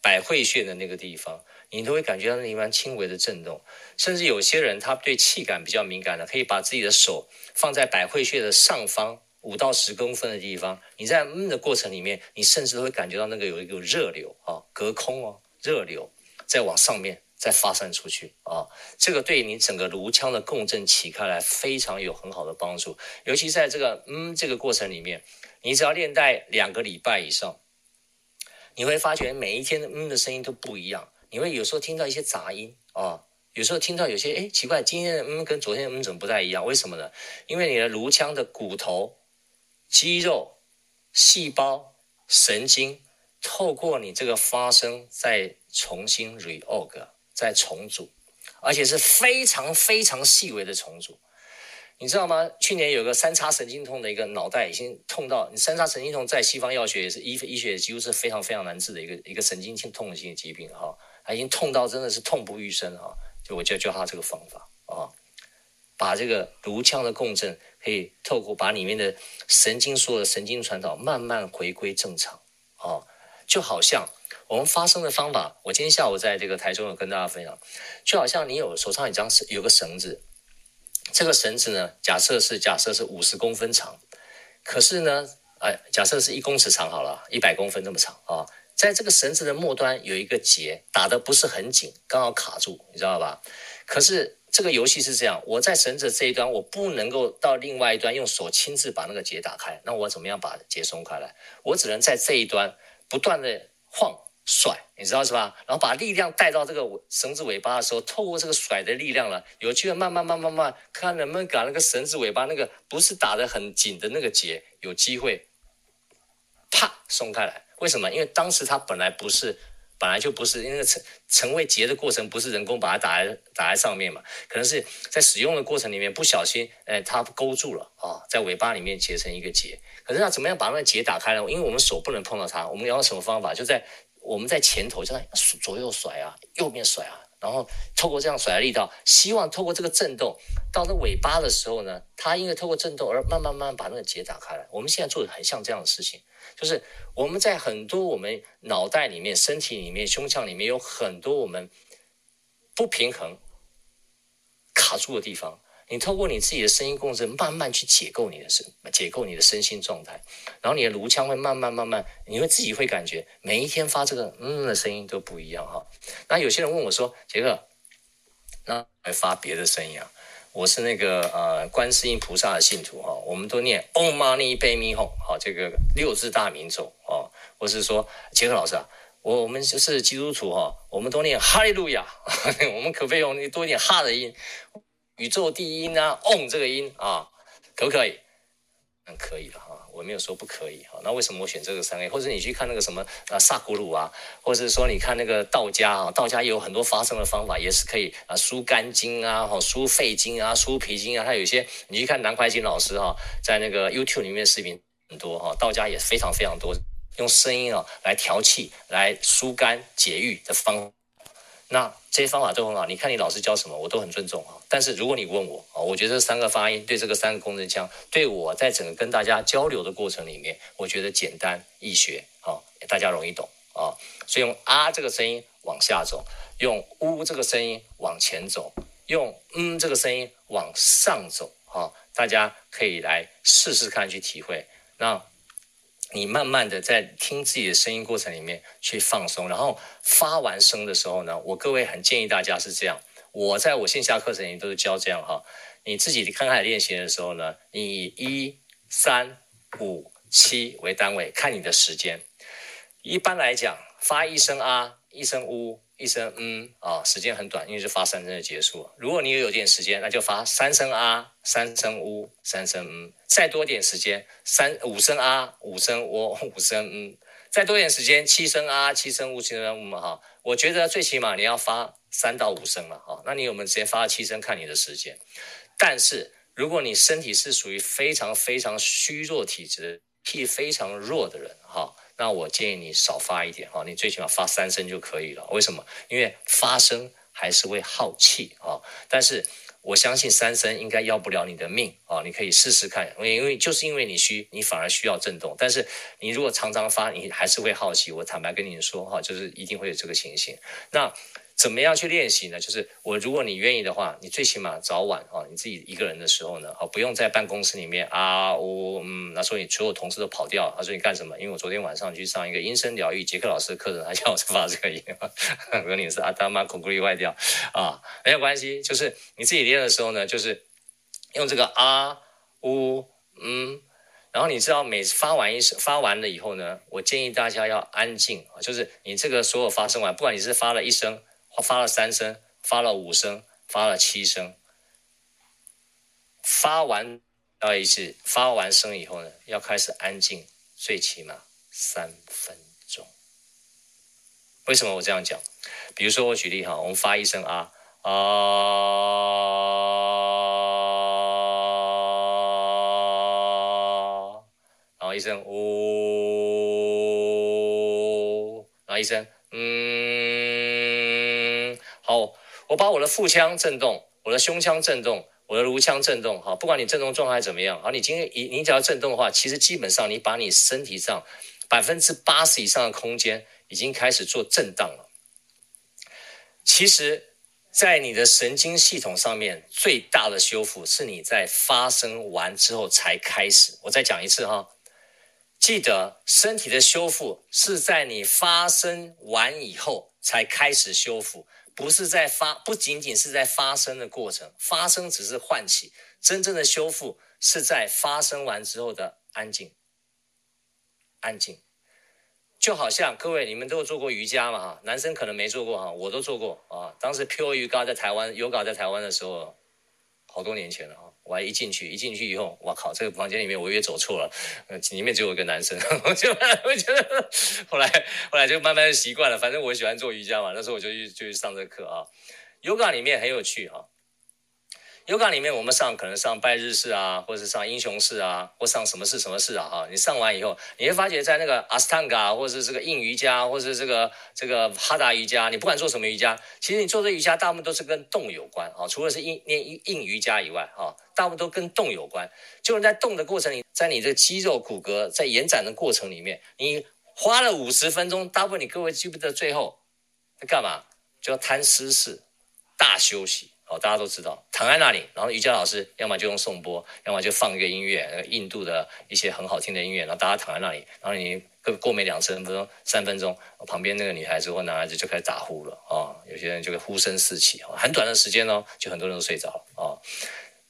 百会穴的那个地方，你都会感觉到那地方轻微的震动。甚至有些人他对气感比较敏感的，可以把自己的手放在百会穴的上方五到十公分的地方。你在嗯的过程里面，你甚至都会感觉到那个有一个热流啊，隔空哦，热流在往上面再发散出去啊，这个对你整个颅腔的共振起开来非常有很好的帮助，尤其在这个嗯这个过程里面，你只要练带两个礼拜以上，你会发觉每一天的嗯的声音都不一样，你会有时候听到一些杂音啊，有时候听到有些哎奇怪，今天的嗯跟昨天的嗯怎么不太一样？为什么呢？因为你的颅腔的骨头、肌肉、细胞、神经透过你这个发声再重新 reorg。在重组，而且是非常非常细微的重组，你知道吗？去年有个三叉神经痛的一个脑袋已经痛到，你三叉神经痛在西方药学也是医医学几乎是非常非常难治的一个一个神经性痛性的疾病哈，他已经痛到真的是痛不欲生哈，就我就教他这个方法啊，把这个颅腔的共振可以透过把里面的神经所有的神经传导慢慢回归正常啊，就好像。我们发声的方法，我今天下午在这个台中有跟大家分享，就好像你有手上一张有个绳子，这个绳子呢，假设是假设是五十公分长，可是呢，哎，假设是一公尺长好了，一百公分那么长啊，在这个绳子的末端有一个结，打得不是很紧，刚好卡住，你知道吧？可是这个游戏是这样，我在绳子这一端，我不能够到另外一端用手亲自把那个结打开，那我怎么样把结松开来？我只能在这一端不断的晃。甩，你知道是吧？然后把力量带到这个绳子尾巴的时候，透过这个甩的力量了，有机会慢慢慢慢慢，看能不能把那个绳子尾巴那个不是打得很紧的那个结，有机会啪松开来。为什么？因为当时它本来不是，本来就不是，因为成成为结的过程不是人工把它打在打在上面嘛，可能是在使用的过程里面不小心，哎，它勾住了啊，在尾巴里面结成一个结。可是那怎么样把那个结打开呢？因为我们手不能碰到它，我们要用什么方法？就在我们在前头就在左右甩啊，右边甩啊，然后透过这样甩的力道，希望透过这个震动，到那尾巴的时候呢，它因为透过震动而慢慢慢慢把那个结打开来。我们现在做的很像这样的事情，就是我们在很多我们脑袋里面、身体里面、胸腔里面有很多我们不平衡、卡住的地方。你透过你自己的声音共振，慢慢去解构你的身，解构你的身心状态，然后你的颅腔会慢慢慢慢，你会自己会感觉每一天发这个嗯的声音都不一样哈。那有些人问我说：“杰克，那还发别的声音啊？”我是那个呃观世音菩萨的信徒哈，我们都念 Om Mani Padme Hum 好这个六字大明咒啊，或是说杰克老师啊，我我们就是基督徒哈，我们都念哈利路亚，我们可不可以用多一点哈的音？宇宙第一音啊，Om 这个音啊，可不可以？嗯，可以的哈，我没有说不可以哈。那为什么我选这个三 A？或者你去看那个什么啊萨古鲁啊，或者是说你看那个道家啊，道家也有很多发声的方法，也是可以啊，疏肝经啊，哈，疏肺经啊，疏脾经啊。他有些你去看南怀瑾老师哈，在那个 YouTube 里面视频很多哈，道家也非常非常多，用声音啊来调气、来疏肝解郁的方。那这些方法都很好，你看你老师教什么，我都很尊重啊。但是如果你问我啊，我觉得这三个发音对这个三个共振腔，对我在整个跟大家交流的过程里面，我觉得简单易学啊，大家容易懂啊。所以用啊这个声音往下走，用呜这个声音往前走，用嗯这个声音往上走啊，大家可以来试试看去体会。那。你慢慢的在听自己的声音过程里面去放松，然后发完声的时候呢，我各位很建议大家是这样，我在我线下课程里都是教这样哈，你自己刚开始练习的时候呢，你以一三五七为单位看你的时间，一般来讲发一声啊，一声呜。一声嗯啊，时间很短，因为是发三声就结束。如果你有点时间，那就发三声啊，三声呜，三声嗯。再多点时间，三五声啊，五声呜，五声嗯。再多点时间，七声啊，七声呜，七声嗯哈。我觉得最起码你要发三到五声了哈。那你有没有直接发七声？看你的时间。但是如果你身体是属于非常非常虚弱体质、气非常弱的人哈。那我建议你少发一点哈，你最起码发三声就可以了。为什么？因为发声还是会耗气啊。但是我相信三声应该要不了你的命啊，你可以试试看。因为就是因为你虚，你反而需要震动。但是你如果常常发，你还是会好奇。我坦白跟你说哈，就是一定会有这个情形。那怎么样去练习呢？就是我，如果你愿意的话，你最起码早晚啊，你自己一个人的时候呢，啊，不用在办公室里面啊，我嗯，那时候你所有同事都跑掉，他说你干什么？因为我昨天晚上去上一个音声疗愈杰克老师的课程，他叫我发这个音，我说你是阿达玛孔固力坏掉啊，没有关系，就是你自己练的时候呢，就是用这个啊呜嗯。然后你知道，每次发完一声，发完了以后呢，我建议大家要安静，就是你这个所有发声完，不管你是发了一声，发了三声，发了五声，发了七声，发完到一次，发完声以后呢，要开始安静，最起码三分钟。为什么我这样讲？比如说我举例哈，我们发一声啊啊。然后一声呜、然后一声嗯，好，我把我的腹腔震动，我的胸腔震动，我的颅腔震动，哈，不管你震动状态怎么样，好，你今天你你只要震动的话，其实基本上你把你身体上百分之八十以上的空间已经开始做震荡了。其实，在你的神经系统上面最大的修复是你在发生完之后才开始。我再讲一次哈。记得身体的修复是在你发生完以后才开始修复，不是在发，不仅仅是在发生的过程，发生只是唤起，真正的修复是在发生完之后的安静，安静，就好像各位你们都做过瑜伽嘛哈，男生可能没做过哈，我都做过啊，当时 Pure 瑜伽在台湾有搞在台湾的时候，好多年前了哈。我还一进去，一进去以后，我靠，这个房间里面我以为走错了，呃，里面只有一个男生，我就我觉得，后来后来就慢慢习惯了，反正我喜欢做瑜伽嘛，那时候我就去就去上这课啊，Yoga 里面很有趣哈。Yoga 里面，我们上可能上拜日式啊，或者是上英雄式啊，或上什么式什么式啊，哈，你上完以后，你会发觉在那个阿斯汤加，或者是这个硬瑜伽，或者是这个这个哈达瑜伽，你不管做什么瑜伽，其实你做的瑜伽大部分都是跟动有关啊，除了是硬练硬硬瑜伽以外，啊，大部分都跟动有关。就是在动的过程里，在你的肌肉骨骼在延展的过程里面，你花了五十分钟，大部分你各位记不得最后在干嘛？就要摊尸式大休息。哦，大家都知道，躺在那里，然后瑜伽老师要么就用颂钵，要么就放一个音乐，印度的一些很好听的音乐，然后大家躺在那里，然后你过过没两三分钟，三分钟，旁边那个女孩子或男孩子就开始打呼了啊、哦，有些人就会呼声四起，很短的时间哦，就很多人都睡着了啊、哦。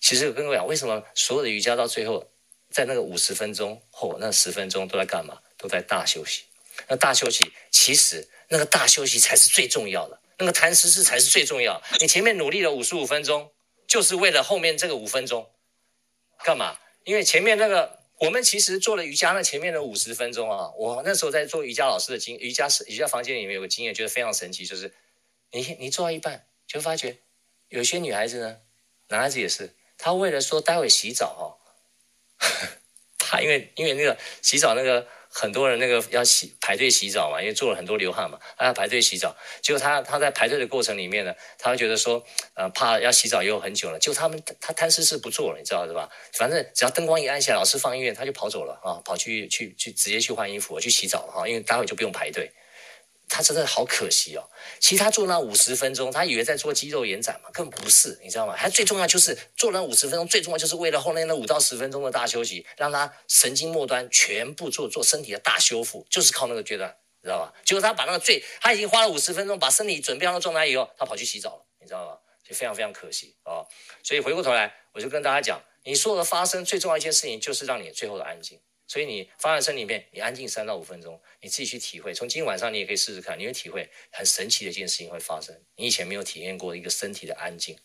其实我跟各位讲，为什么所有的瑜伽到最后，在那个五十分钟后那十分钟都在干嘛？都在大休息。那大休息，其实那个大休息才是最重要的。那个谈实事才是最重要。你前面努力了五十五分钟，就是为了后面这个五分钟，干嘛？因为前面那个我们其实做了瑜伽，那前面的五十分钟啊，我那时候在做瑜伽老师的经瑜伽室瑜伽房间里面有个经验，觉得非常神奇，就是你你做到一半，就发觉有些女孩子呢，男孩子也是，他为了说待会洗澡哦，他因为因为那个洗澡那个。很多人那个要洗排队洗澡嘛，因为做了很多流汗嘛，他要排队洗澡。结果他他在排队的过程里面呢，他会觉得说，呃，怕要洗澡又很久了。就他们他贪吃是不做了，你知道是吧？反正只要灯光一暗下来，老师放音乐，他就跑走了啊，跑去去去直接去换衣服去洗澡了哈，因为待会就不用排队。他真的好可惜哦！其实他做那五十分钟，他以为在做肌肉延展嘛，根本不是，你知道吗？他最重要就是做那五十分钟，最重要就是为了后面那五到十分钟的大休息，让他神经末端全部做做身体的大修复，就是靠那个阶段，你知道吧？结果他把那个最，他已经花了五十分钟把身体准备好的状态以后，他跑去洗澡了，你知道吗？就非常非常可惜啊、哦！所以回过头来，我就跟大家讲，你所有的发生最重要一件事情，就是让你最后的安静。所以你放在身里面，你安静三到五分钟，你自己去体会。从今天晚上你也可以试试看，你会体会很神奇的一件事情会发生。你以前没有体验过一个身体的安静，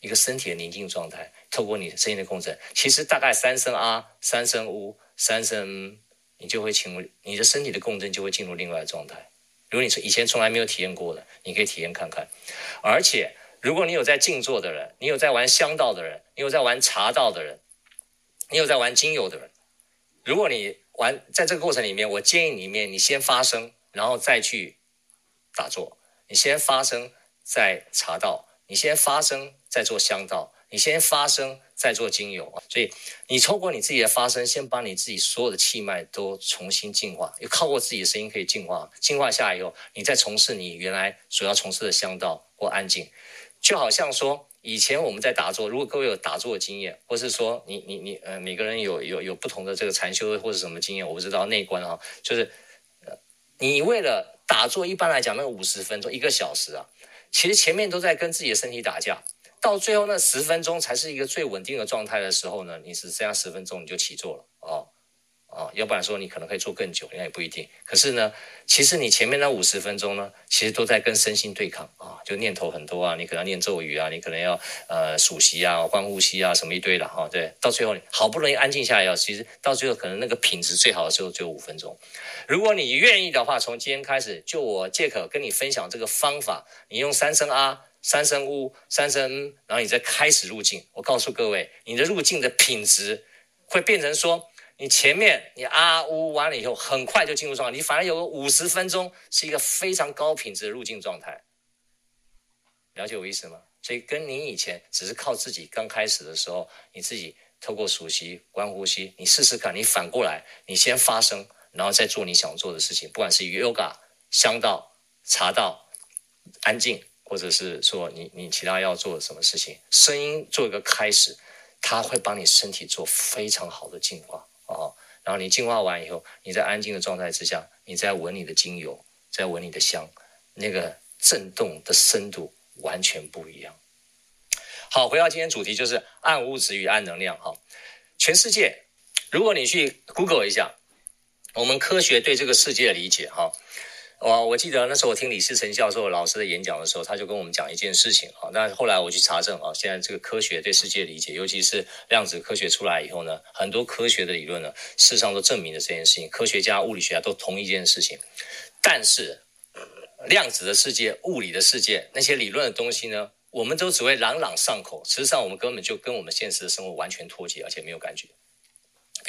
一个身体的宁静状态。透过你声音的共振，其实大概三声啊，三声呜，三声，你就会进入你的身体的共振，就会进入另外的状态。如果你是以前从来没有体验过的，你可以体验看看。而且，如果你有在静坐的人，你有在玩香道的人，你有在玩茶道的人，你有在玩精油的人。如果你玩在这个过程里面，我建议里面你先发声，然后再去打坐。你先发声再茶道，你先发声再做香道，你先发声再做精油。所以你透过你自己的发声，先把你自己所有的气脉都重新净化，又靠过自己的声音可以净化，净化下来以后，你再从事你原来所要从事的香道或安静，就好像说。以前我们在打坐，如果各位有打坐经验，或是说你你你呃每个人有有有不同的这个禅修或者什么经验，我不知道内观啊，就是呃你为了打坐，一般来讲那五十分钟一个小时啊，其实前面都在跟自己的身体打架，到最后那十分钟才是一个最稳定的状态的时候呢，你是剩下十分钟你就起坐了。啊，要不然说你可能可以做更久，那也不一定。可是呢，其实你前面那五十分钟呢，其实都在跟身心对抗啊，就念头很多啊，你可能念咒语啊，你可能要呃数息啊、观呼吸啊，什么一堆的哈。对，到最后你好不容易安静下来，要其实到最后可能那个品质最好的时候只有五分钟。如果你愿意的话，从今天开始，就我借口跟你分享这个方法，你用三声啊、三声呜、三声嗯，然后你再开始入静。我告诉各位，你的入静的品质会变成说。你前面你啊呜完了以后，很快就进入状态，你反而有个五十分钟是一个非常高品质的入境状态，了解我意思吗？所以跟你以前只是靠自己刚开始的时候，你自己透过熟悉、观呼吸，你试试看，你反过来，你先发声，然后再做你想做的事情，不管是 yoga、香道、茶道、安静，或者是说你你其他要做的什么事情，声音做一个开始，它会帮你身体做非常好的净化。哦，然后你净化完以后，你在安静的状态之下，你再闻你的精油，再闻你的香，那个震动的深度完全不一样。好，回到今天主题，就是暗物质与暗能量。哈，全世界，如果你去 Google 一下，我们科学对这个世界的理解，哈。我我记得那时候我听李世成教授老师的演讲的时候，他就跟我们讲一件事情啊。那后来我去查证啊，现在这个科学对世界理解，尤其是量子科学出来以后呢，很多科学的理论呢，事实上都证明了这件事情。科学家、物理学家都同一件事情，但是量子的世界、物理的世界那些理论的东西呢，我们都只会朗朗上口，实际上我们根本就跟我们现实的生活完全脱节，而且没有感觉。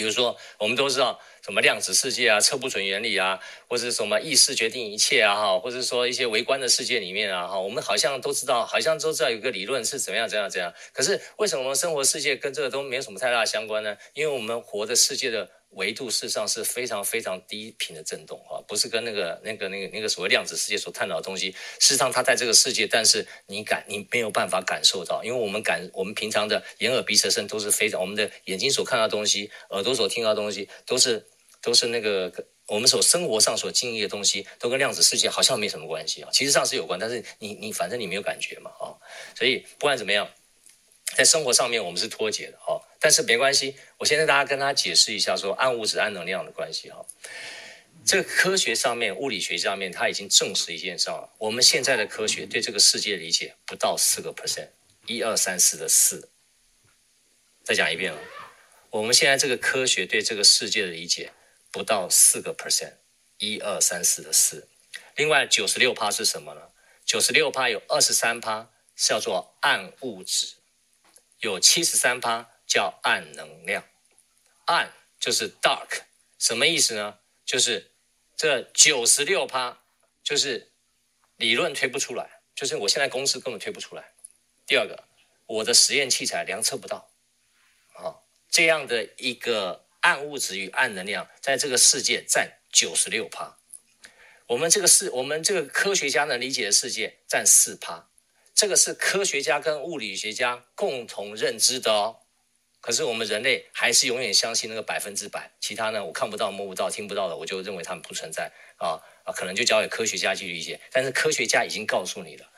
比如说，我们都知道什么量子世界啊、测不准原理啊，或者什么意识决定一切啊，哈，或者说一些微观的世界里面啊，哈，我们好像都知道，好像都知道有个理论是怎么样、怎样、怎样。可是为什么我们生活世界跟这个都没有什么太大相关呢？因为我们活的世界的。维度事实上是非常非常低频的震动啊，不是跟那个那个那个那个所谓量子世界所探讨的东西。事实上，它在这个世界，但是你感你没有办法感受到，因为我们感我们平常的眼耳鼻舌身都是非常，我们的眼睛所看到的东西，耳朵所听到的东西，都是都是那个我们所生活上所经历的东西，都跟量子世界好像没什么关系啊。其实上是有关，但是你你反正你没有感觉嘛啊，所以不管怎么样。在生活上面，我们是脱节的哈，但是没关系。我现在大家跟他解释一下，说暗物质、暗能量的关系哈。这个科学上面、物理学上面，他已经证实一件事了。我们现在的科学对这个世界理解不到四个 percent，一二三四的四。再讲一遍了，我们现在这个科学对这个世界的理解不到四个 percent，一二三四的四。另外九十六趴是什么呢？九十六趴有二十三趴叫做暗物质。有七十三趴叫暗能量，暗就是 dark，什么意思呢？就是这九十六趴就是理论推不出来，就是我现在公司根本推不出来。第二个，我的实验器材量测不到，啊，这样的一个暗物质与暗能量，在这个世界占九十六趴，我们这个世，我们这个科学家能理解的世界占四趴。这个是科学家跟物理学家共同认知的哦，可是我们人类还是永远相信那个百分之百，其他呢，我看不到、摸不到、听不到的，我就认为他们不存在啊啊，可能就交给科学家去理解。但是科学家已经告诉你了，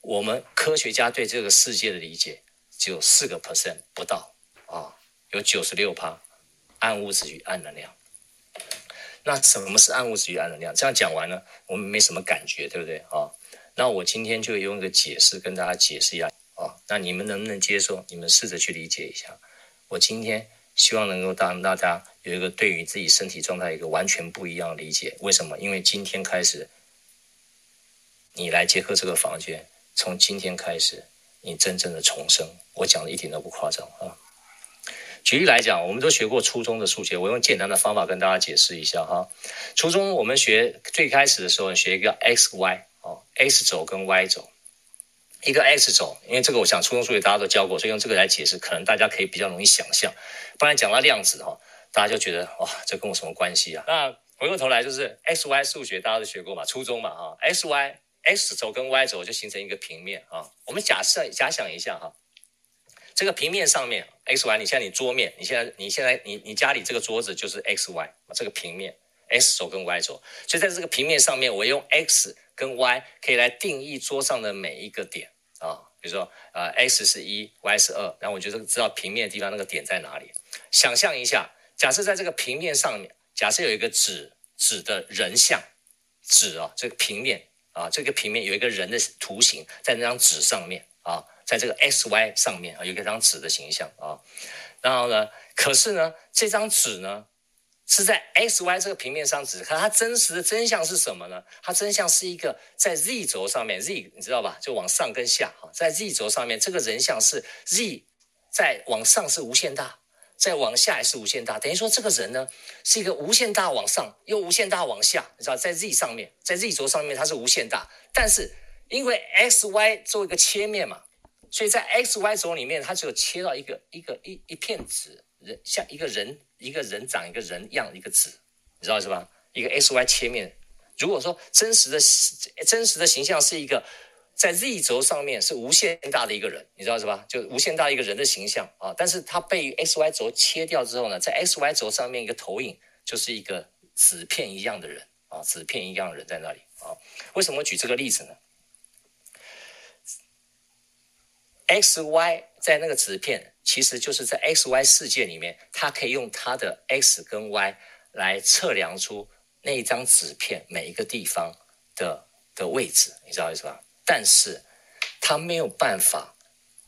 我们科学家对这个世界的理解只有四个 percent 不到啊，有九十六趴暗物质与暗能量。那什么是暗物质与暗能量？这样讲完呢，我们没什么感觉，对不对啊？那我今天就用一个解释跟大家解释一下啊，那你们能不能接受？你们试着去理解一下。我今天希望能够让大家有一个对于自己身体状态一个完全不一样的理解。为什么？因为今天开始，你来杰克这个房间，从今天开始，你真正的重生。我讲的一点都不夸张啊。举例来讲，我们都学过初中的数学，我用简单的方法跟大家解释一下哈。初中我们学最开始的时候学一个 x y。哦，x 轴跟 y 轴一个 x 轴，因为这个我想初中数学大家都教过，所以用这个来解释，可能大家可以比较容易想象。不然讲到量子哈，大家就觉得哇，这跟我什么关系啊？那回过头来就是 x y 数学大家都学过嘛，初中嘛哈，x y x 轴跟 y 轴就形成一个平面啊。我们假设假想一下哈，这个平面上面 x y，你现在你桌面，你现在你现在你你家里这个桌子就是 x y 这个平面，x 轴跟 y 轴，所以在这个平面上面，我用 x 跟 y 可以来定义桌上的每一个点。啊、比如说，呃，x 是一，y 是二，然后我就知道平面的地方那个点在哪里。想象一下，假设在这个平面上面，假设有一个纸纸的人像，纸啊，这个平面啊，这个平面有一个人的图形在那张纸上面啊，在这个 x y 上面啊，有一张纸的形象啊。然后呢，可是呢，这张纸呢？是在 x y 这个平面上指，可它真实的真相是什么呢？它真相是一个在 z 轴上面，z 你知道吧？就往上跟下哈，在 z 轴上面，这个人像是 z 在往上是无限大，在往下也是无限大，等于说这个人呢是一个无限大往上又无限大往下，你知道在 z 上面，在 z 轴上面它是无限大，但是因为 x y 做一个切面嘛，所以在 x y 轴里面它只有切到一个一个一一片纸。人像一个人，一个人长一个人样一个纸，你知道是吧？一个 x y 切面。如果说真实的真实的形象是一个在 z 轴上面是无限大的一个人，你知道是吧？就无限大一个人的形象啊，但是它被 x y 轴切掉之后呢，在 x y 轴上面一个投影就是一个纸片一样的人啊，纸片一样的人在那里啊。为什么举这个例子呢？x y 在那个纸片。其实就是在 x y 世界里面，它可以用它的 x 跟 y 来测量出那一张纸片每一个地方的的位置，你知道意思吧？但是它没有办法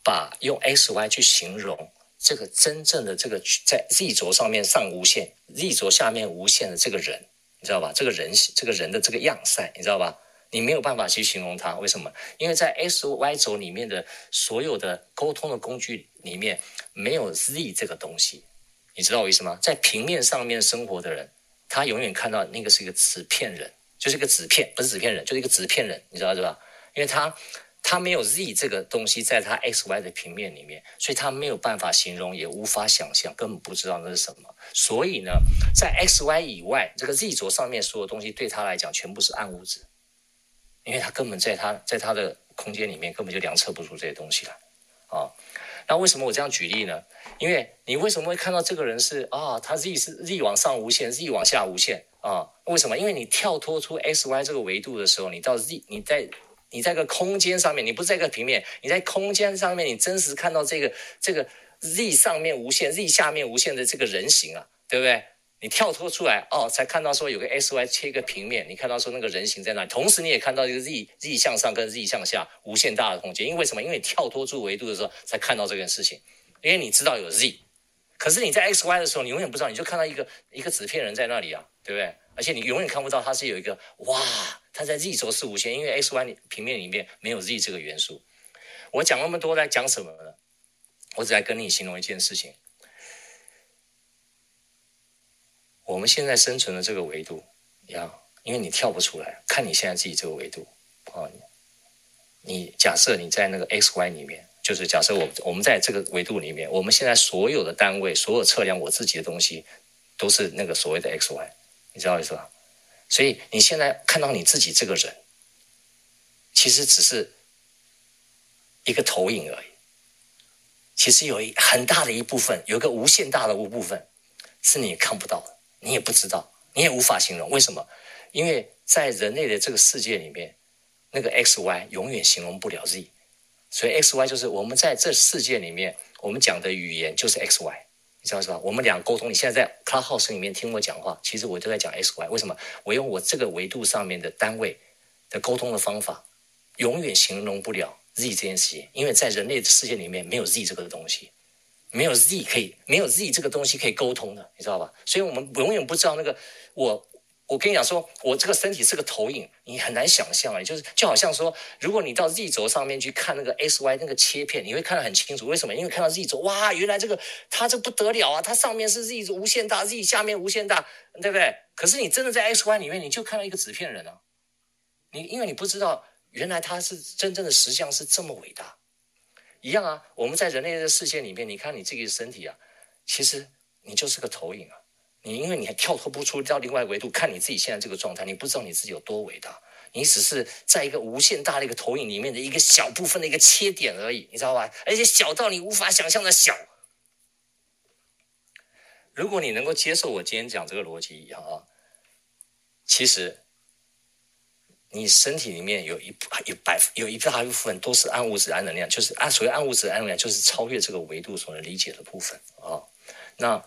把用 x y 去形容这个真正的这个在 z 轴上面上无限，z 轴下面无限的这个人，你知道吧？这个人这个人的这个样赛，你知道吧？你没有办法去形容它，为什么？因为在 x y 轴里面的所有的沟通的工具里面没有 z 这个东西，你知道我意思吗？在平面上面生活的人，他永远看到那个是一个纸片人，就是一个纸片，不是纸片人，就是一个纸片人，你知道是吧？因为他他没有 z 这个东西在他 x y 的平面里面，所以他没有办法形容，也无法想象，根本不知道那是什么。所以呢，在 x y 以外，这个 z 轴上面所有东西对他来讲全部是暗物质。因为他根本在他在他的空间里面根本就量测不出这些东西来，啊，那为什么我这样举例呢？因为你为什么会看到这个人是啊，他 z 是 z 往上无限，z 往下无限啊？为什么？因为你跳脱出 x y 这个维度的时候，你到 z，你在你在个空间上面，你不是在个平面，你在空间上面，你真实看到这个这个 z 上面无限，z 下面无限的这个人形啊，对不对？你跳脱出来哦，才看到说有个 x y 切一个平面，你看到说那个人形在那里，同时你也看到一个 z z 向上跟 z 向下无限大的空间，因为什么？因为你跳脱出维度的时候才看到这件事情，因为你知道有 z，可是你在 x y 的时候，你永远不知道，你就看到一个一个纸片人在那里啊，对不对？而且你永远看不到它是有一个哇，它在 z 轴是无限，因为 x y 平面里面没有 z 这个元素。我讲那么多在讲什么呢？我只在跟你形容一件事情。我们现在生存的这个维度，呀，因为你跳不出来，看你现在自己这个维度，啊，你假设你在那个 x y 里面，就是假设我我们在这个维度里面，我们现在所有的单位，所有测量我自己的东西，都是那个所谓的 x y，你知道意思吧？所以你现在看到你自己这个人，其实只是一个投影而已，其实有一很大的一部分，有一个无限大的一部分，是你看不到的。你也不知道，你也无法形容为什么？因为在人类的这个世界里面，那个 x y 永远形容不了 z，所以 x y 就是我们在这世界里面，我们讲的语言就是 x y，你知道是吧？我们俩沟通，你现在在 Clubhouse 里面听我讲话，其实我都在讲 x y，为什么？我用我这个维度上面的单位的沟通的方法，永远形容不了 z 这件事情，因为在人类的世界里面没有 z 这个东西。没有 z 可以，没有 z 这个东西可以沟通的，你知道吧？所以我们永远不知道那个我。我跟你讲说，我这个身体是个投影，你很难想象啊。就是就好像说，如果你到 z 轴上面去看那个 x y 那个切片，你会看得很清楚。为什么？因为看到 z 轴，哇，原来这个它这不得了啊！它上面是 z 无限大，z 下面无限大，对不对？可是你真的在 x y 里面，你就看到一个纸片人啊。你因为你不知道。原来它是真正的实相是这么伟大。一样啊，我们在人类的世界里面，你看你自己的身体啊，其实你就是个投影啊。你因为你还跳脱不出到另外维度看你自己现在这个状态，你不知道你自己有多伟大。你只是在一个无限大的一个投影里面的一个小部分的一个切点而已，你知道吧？而且小到你无法想象的小。如果你能够接受我今天讲这个逻辑一样啊，其实你身体里面有一有百有一大部分都是暗物质、暗能量，就是暗所谓暗物质、暗能量，就是超越这个维度所能理解的部分啊。那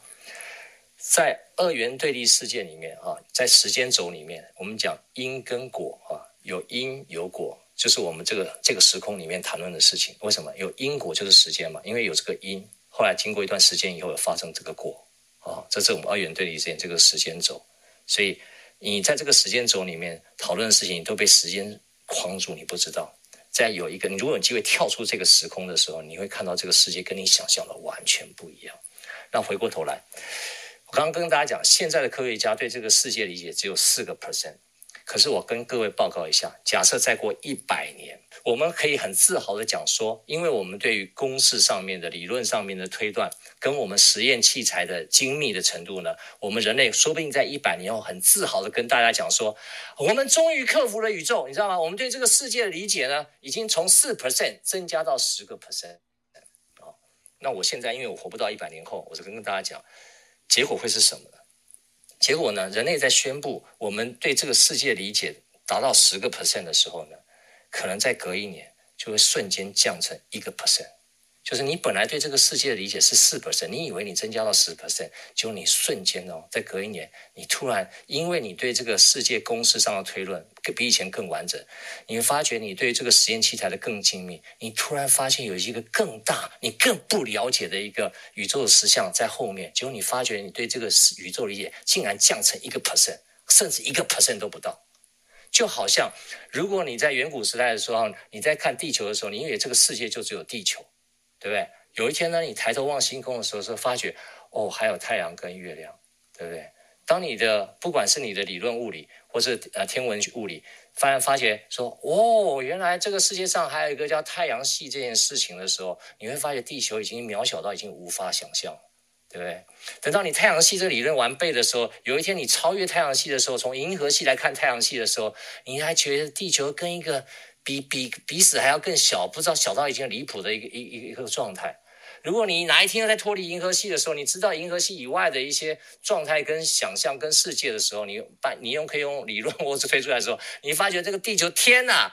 在二元对立世界里面啊，在时间轴里面，我们讲因跟果啊，有因有果，就是我们这个这个时空里面谈论的事情。为什么有因果就是时间嘛？因为有这个因，后来经过一段时间以后，有发生这个果。啊，这是我们二元对立之间这个时间轴，所以你在这个时间轴里面讨论的事情都被时间框住，你不知道。在有一个，你如果有机会跳出这个时空的时候，你会看到这个世界跟你想象的完全不一样。那回过头来，我刚刚跟大家讲，现在的科学家对这个世界理解只有四个 percent。可是我跟各位报告一下，假设再过一百年，我们可以很自豪地讲说，因为我们对于公式上面的理论上面的推断，跟我们实验器材的精密的程度呢，我们人类说不定在一百年后很自豪地跟大家讲说，我们终于克服了宇宙，你知道吗？我们对这个世界的理解呢，已经从四 percent 增加到十个 percent。啊，那我现在因为我活不到一百年后，我就跟大家讲，结果会是什么呢？结果呢？人类在宣布我们对这个世界理解达到十个 percent 的时候呢，可能再隔一年就会瞬间降成一个 percent。就是你本来对这个世界的理解是四 percent，你以为你增加到十 percent，就你瞬间哦，再隔一年，你突然因为你对这个世界公式上的推论比以前更完整，你会发觉你对这个实验器材的更精密，你突然发现有一个更大、你更不了解的一个宇宙的实像在后面，结果你发觉你对这个宇宙理解竟然降成一个 percent，甚至一个 percent 都不到，就好像如果你在远古时代的时候，你在看地球的时候，你以为这个世界就只有地球。对不对？有一天呢，你抬头望星空的时候，是发觉哦，还有太阳跟月亮，对不对？当你的不管是你的理论物理，或是呃天文物理，发现发觉说哦，原来这个世界上还有一个叫太阳系这件事情的时候，你会发觉地球已经渺小到已经无法想象，对不对？等到你太阳系这个理论完备的时候，有一天你超越太阳系的时候，从银河系来看太阳系的时候，你还觉得地球跟一个。比比彼此还要更小，不知道小到已经离谱的一个一一一个状态。如果你哪一天在脱离银河系的时候，你知道银河系以外的一些状态跟想象跟世界的时候，你把你用可以用理论或者推出来的时候，你发觉这个地球天呐，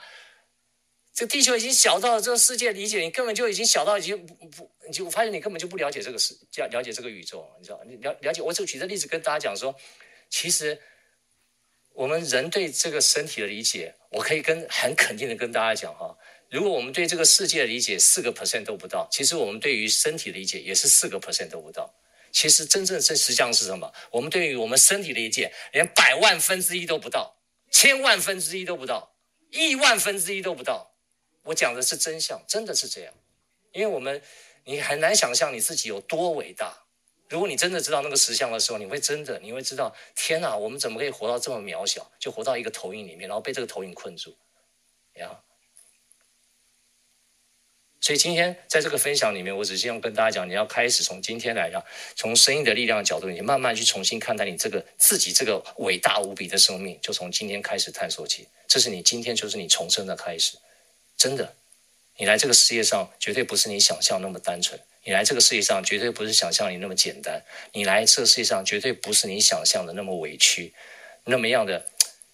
这地球已经小到了这个世界理解，你根本就已经小到已经不不，你就发现你根本就不了解这个世，了了解这个宇宙，你知道？你了了解，我就举个例子跟大家讲说，其实。我们人对这个身体的理解，我可以跟很肯定的跟大家讲哈，如果我们对这个世界的理解四个 percent 都不到，其实我们对于身体的理解也是四个 percent 都不到。其实真正这实际上是什么？我们对于我们身体的理解连百万分之一都不到，千万分之一都不到，亿万分之一都不到。我讲的是真相，真的是这样，因为我们你很难想象你自己有多伟大。如果你真的知道那个实相的时候，你会真的，你会知道，天哪，我们怎么可以活到这么渺小，就活到一个投影里面，然后被这个投影困住，呀？所以今天在这个分享里面，我只希望跟大家讲，你要开始从今天来讲，从生命的力量角度，你慢慢去重新看待你这个自己这个伟大无比的生命，就从今天开始探索起。这是你今天就是你重生的开始，真的，你来这个世界上绝对不是你想象那么单纯。你来这个世界上绝对不是想象你那么简单，你来这个世界上绝对不是你想象的那么委屈，那么样的。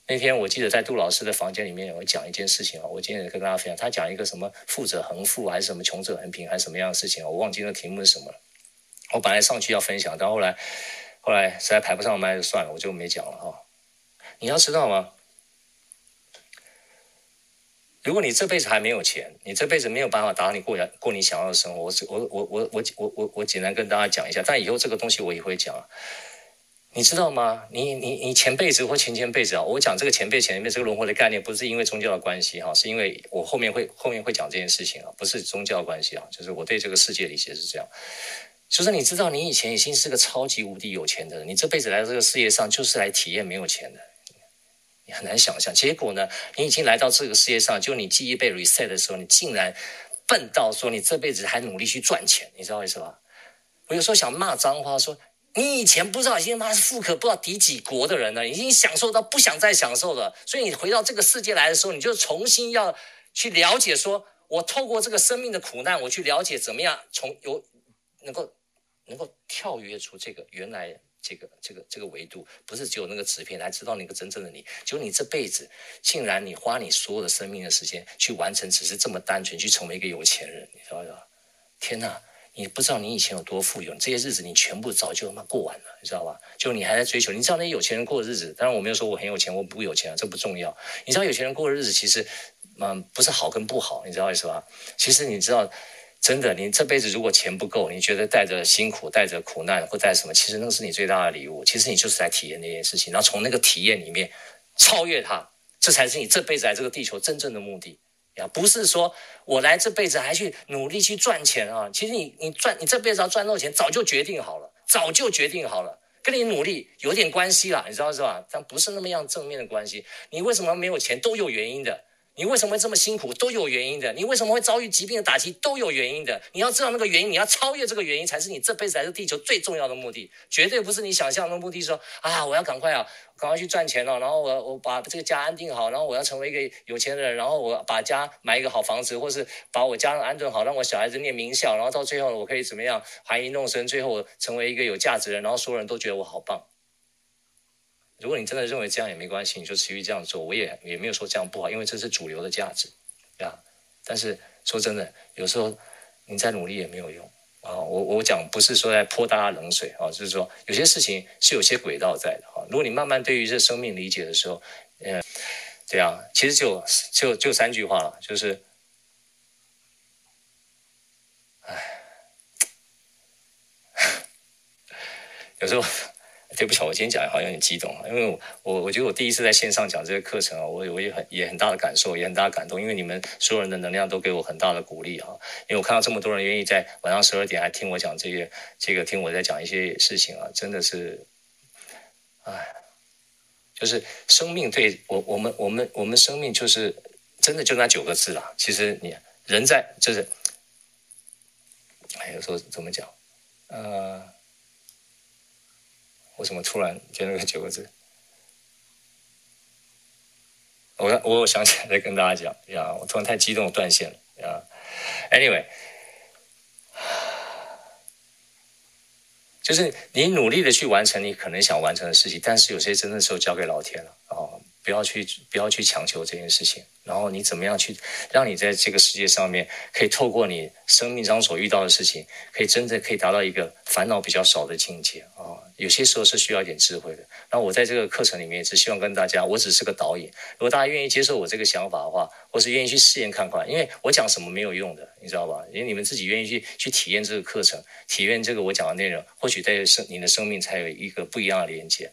那天我记得在杜老师的房间里面我讲一件事情啊，我今天也跟大家分享，他讲一个什么富者恒富还是什么穷者恒贫还是什么样的事情，我忘记那题目是什么了。我本来上去要分享，但后来后来实在排不上麦就算了，我就没讲了哈。你要知道吗？如果你这辈子还没有钱，你这辈子没有办法达到你过过你想要的生活。我我我我我我我我简单跟大家讲一下，但以后这个东西我也会讲。你知道吗？你你你前辈子或前前辈子啊，我讲这个前辈前辈这个轮回的概念，不是因为宗教的关系哈，是因为我后面会后面会讲这件事情啊，不是宗教关系啊，就是我对这个世界理解是这样。就是你知道，你以前已经是个超级无敌有钱的人，你这辈子来到这个世界上就是来体验没有钱的。你很难想象。结果呢，你已经来到这个世界上，就你记忆被 reset 的时候，你竟然笨到说你这辈子还努力去赚钱，你知道为什么？我有时候想骂脏话，说你以前不知道已经妈是富可不知道敌几国的人了，已经享受到不想再享受了。所以你回到这个世界来的时候，你就重新要去了解说，说我透过这个生命的苦难，我去了解怎么样从有能够能够跳跃出这个原来这个这个这个维度，不是只有那个纸片来知道那个真正的你。就你这辈子竟然你花你所有的生命的时间去完成，只是这么单纯去成为一个有钱人，你知道吧？天哪！你不知道你以前有多富有，这些日子你全部早就他妈过完了，你知道吧？就你还在追求，你知道那些有钱人过的日子。当然我没有说我很有钱，我不有钱啊，这不重要。你知道有钱人过的日子其实，嗯，不是好跟不好，你知道意思吧？其实你知道，真的，你这辈子如果钱不够，你觉得带着辛苦、带着苦难或带什么，其实那个是你最大的礼物。其实你就是在体验那件事情，然后从那个体验里面超越它，这才是你这辈子来这个地球真正的目的。呀，不是说我来这辈子还去努力去赚钱啊！其实你你赚你这辈子要赚到钱，早就决定好了，早就决定好了，跟你努力有点关系啦，你知道是吧？但不是那么样正面的关系。你为什么没有钱都有原因的。你为什么会这么辛苦？都有原因的。你为什么会遭遇疾病的打击？都有原因的。你要知道那个原因，你要超越这个原因，才是你这辈子来这地球最重要的目的。绝对不是你想象的目的说，说啊，我要赶快啊，赶快去赚钱了，然后我我把这个家安定好，然后我要成为一个有钱人，然后我把家买一个好房子，或是把我家人安顿好，让我小孩子念名校，然后到最后我可以怎么样，含飴弄孙，最后成为一个有价值的人，然后所有人都觉得我好棒。如果你真的认为这样也没关系，你就持续这样做，我也也没有说这样不好，因为这是主流的价值，啊。但是说真的，有时候你再努力也没有用啊。我我讲不是说在泼大家冷水啊，就是说有些事情是有些轨道在的啊。如果你慢慢对于这生命理解的时候，嗯，这样其实就就就三句话了，就是，唉，有时候。对不起，我今天讲的好像有点激动啊，因为我我我觉得我第一次在线上讲这个课程啊，我我也很也很大的感受，也很大的感动，因为你们所有人的能量都给我很大的鼓励啊，因为我看到这么多人愿意在晚上十二点还听我讲这些，这个听我在讲一些事情啊，真的是，哎，就是生命对我我们我们我们生命就是真的就那九个字了，其实你人在就是，哎，有时候怎么讲，呃。为什么突然就那个九个字？我我想起来再跟大家讲呀，我突然太激动断线了呀。Anyway，就是你努力的去完成你可能想完成的事情，但是有些真的时候交给老天了哦。不要去，不要去强求这件事情。然后你怎么样去，让你在这个世界上面，可以透过你生命中所遇到的事情，可以真正可以达到一个烦恼比较少的境界啊。有些时候是需要一点智慧的。然后我在这个课程里面，只希望跟大家，我只是个导演。如果大家愿意接受我这个想法的话，或是愿意去试验看看，因为我讲什么没有用的，你知道吧？因为你们自己愿意去去体验这个课程，体验这个我讲的内容，或许在生你的生命才有一个不一样的连接。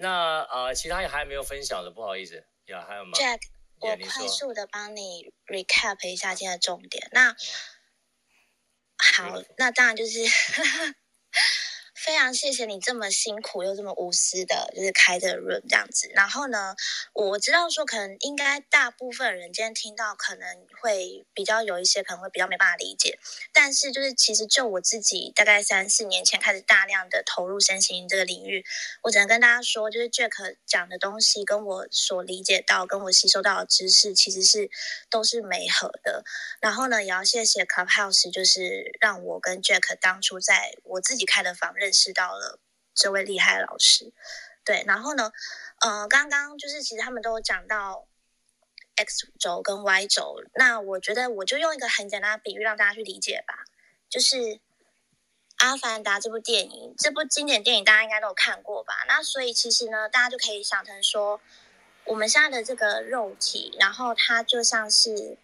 那呃，其他也还没有分享的，不好意思呀，还有吗？Jack，我快速的帮你 recap 一下今天的重点。那好，那当然就是。非常谢谢你这么辛苦又这么无私的，就是开这个 room 这样子。然后呢，我知道说可能应该大部分人今天听到可能会比较有一些可能会比较没办法理解，但是就是其实就我自己大概三四年前开始大量的投入身心这个领域，我只能跟大家说，就是 Jack 讲的东西跟我所理解到、跟我吸收到的知识其实是都是美合的。然后呢，也要谢谢 Clubhouse，就是让我跟 Jack 当初在我自己开的房认。认识到了这位厉害的老师，对，然后呢，呃，刚刚就是其实他们都有讲到 X 轴跟 Y 轴，那我觉得我就用一个很简单的比喻让大家去理解吧，就是《阿凡达》这部电影，这部经典电影大家应该都有看过吧？那所以其实呢，大家就可以想成说，我们现在的这个肉体，然后它就像是。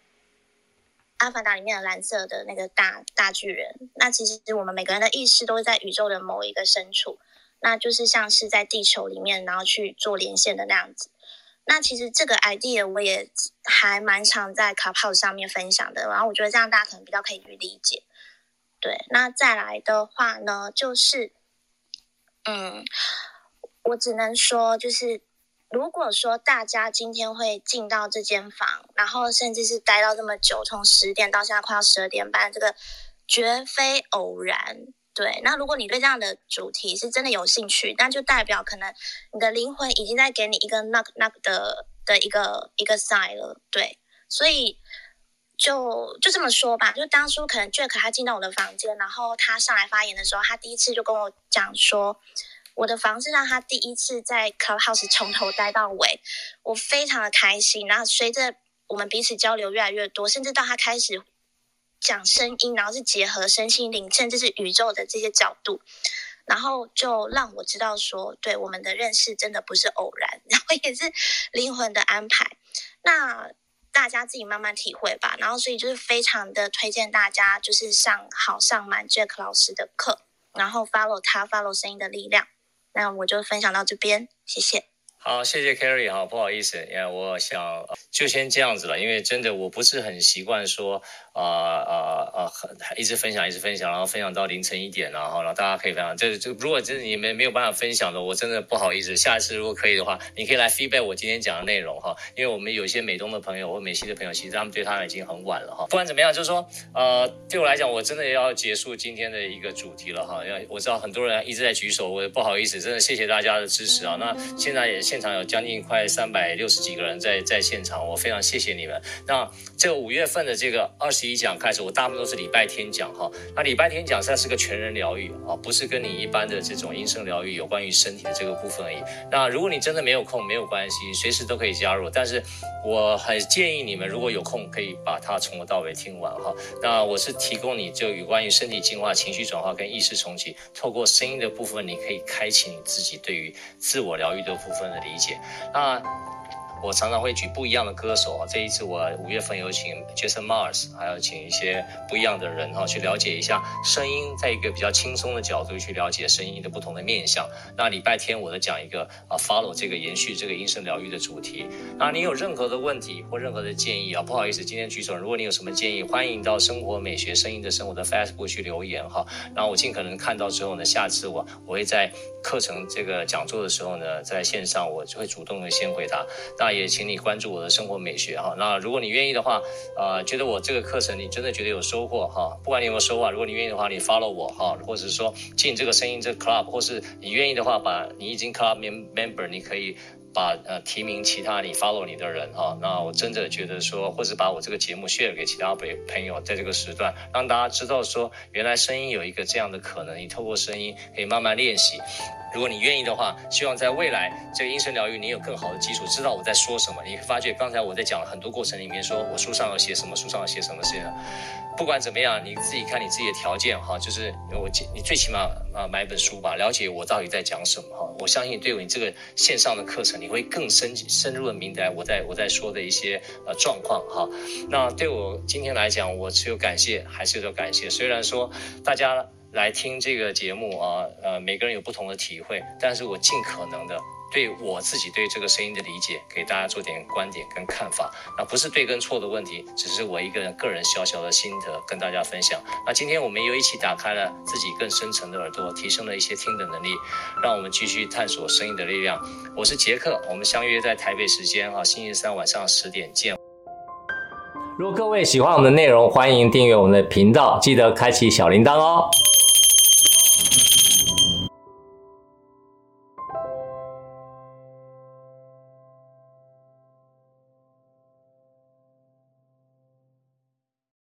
阿凡达里面的蓝色的那个大大巨人，那其实我们每个人的意识都是在宇宙的某一个深处，那就是像是在地球里面，然后去做连线的那样子。那其实这个 idea 我也还蛮常在 Clubhouse 上面分享的，然后我觉得这样大家可能比较可以去理解。对，那再来的话呢，就是，嗯，我只能说就是。如果说大家今天会进到这间房，然后甚至是待到这么久，从十点到现在快要十二点半，这个绝非偶然。对，那如果你对这样的主题是真的有兴趣，那就代表可能你的灵魂已经在给你一个 knock knock 的的一个一个 sign 了。对，所以就就这么说吧，就当初可能 Jack 他进到我的房间，然后他上来发言的时候，他第一次就跟我讲说，我的房是让他第一次在 Clubhouse 从头待到尾，我非常的开心。然后随着我们彼此交流越来越多，甚至到他开始。讲声音，然后是结合身心灵，甚至是宇宙的这些角度，然后就让我知道说，对我们的认识真的不是偶然，然后也是灵魂的安排。那大家自己慢慢体会吧。然后所以就是非常的推荐大家，就是上好上满 Jack 老师的课，然后 follow 他，follow 声音的力量。那我就分享到这边，谢谢。好，谢谢 Carrie 哈，不好意思，因为我想就先这样子了，因为真的我不是很习惯说。啊啊啊！一直分享，一直分享，然后分享到凌晨一点，然后然后大家可以分享。这这如果真的你们没有办法分享的，我真的不好意思。下一次如果可以的话，你可以来 feedback 我今天讲的内容哈，因为我们有些美东的朋友或美西的朋友，其实他们对他们已经很晚了哈。不管怎么样，就是说呃，对我来讲，我真的要结束今天的一个主题了哈。要我知道很多人一直在举手，我也不好意思，真的谢谢大家的支持啊。那现在也现场有将近快三百六十几个人在在现场，我非常谢谢你们。那这个五月份的这个二十一讲开始，我大部分都是礼拜天讲哈。那礼拜天讲算是个全人疗愈啊，不是跟你一般的这种音声疗愈有关于身体的这个部分而已。那如果你真的没有空，没有关系，随时都可以加入。但是我很建议你们，如果有空，可以把它从头到尾听完哈。那我是提供你就有关于身体净化、情绪转化跟意识重启，透过声音的部分，你可以开启你自己对于自我疗愈的部分的理解。那。我常常会举不一样的歌手啊，这一次我五月份有请 Jason Mars，还有请一些不一样的人哈，去了解一下声音，在一个比较轻松的角度去了解声音的不同的面向。那礼拜天我再讲一个啊，follow 这个延续这个音声疗愈的主题。那你有任何的问题或任何的建议啊，不好意思，今天举手，如果你有什么建议，欢迎到生活美学声音的生活的 Facebook 去留言哈，然后我尽可能看到之后呢，下次我我会在课程这个讲座的时候呢，在线上我就会主动的先回答。那也请你关注我的生活美学哈。那如果你愿意的话，呃，觉得我这个课程你真的觉得有收获哈，不管你有没有收获，如果你愿意的话，你 follow 我哈，或者说进这个声音这个 club，或是你愿意的话，把你已经 club member，你可以把呃提名其他你 follow 你的人哈。那我真的觉得说，或者把我这个节目 share 给其他朋朋友，在这个时段让大家知道说，原来声音有一个这样的可能，你透过声音可以慢慢练习。如果你愿意的话，希望在未来这个音声疗愈，你有更好的基础，知道我在说什么。你会发觉刚才我在讲了很多过程里面，说我书上要写什么，书上要写什么事情。不管怎么样，你自己看你自己的条件哈，就是我你最起码啊买本书吧，了解我到底在讲什么哈。我相信对于你这个线上的课程，你会更深深入的明白我在我在说的一些呃状况哈。那对我今天来讲，我只有感谢，还是有感谢。虽然说大家。来听这个节目啊，呃，每个人有不同的体会，但是我尽可能的对我自己对这个声音的理解，给大家做点观点跟看法。那不是对跟错的问题，只是我一个人个人小小的心得跟大家分享。那今天我们又一起打开了自己更深层的耳朵，提升了一些听的能力，让我们继续探索声音的力量。我是杰克，我们相约在台北时间啊，星期三晚上十点见。如果各位喜欢我们的内容，欢迎订阅我们的频道，记得开启小铃铛哦。Thank you.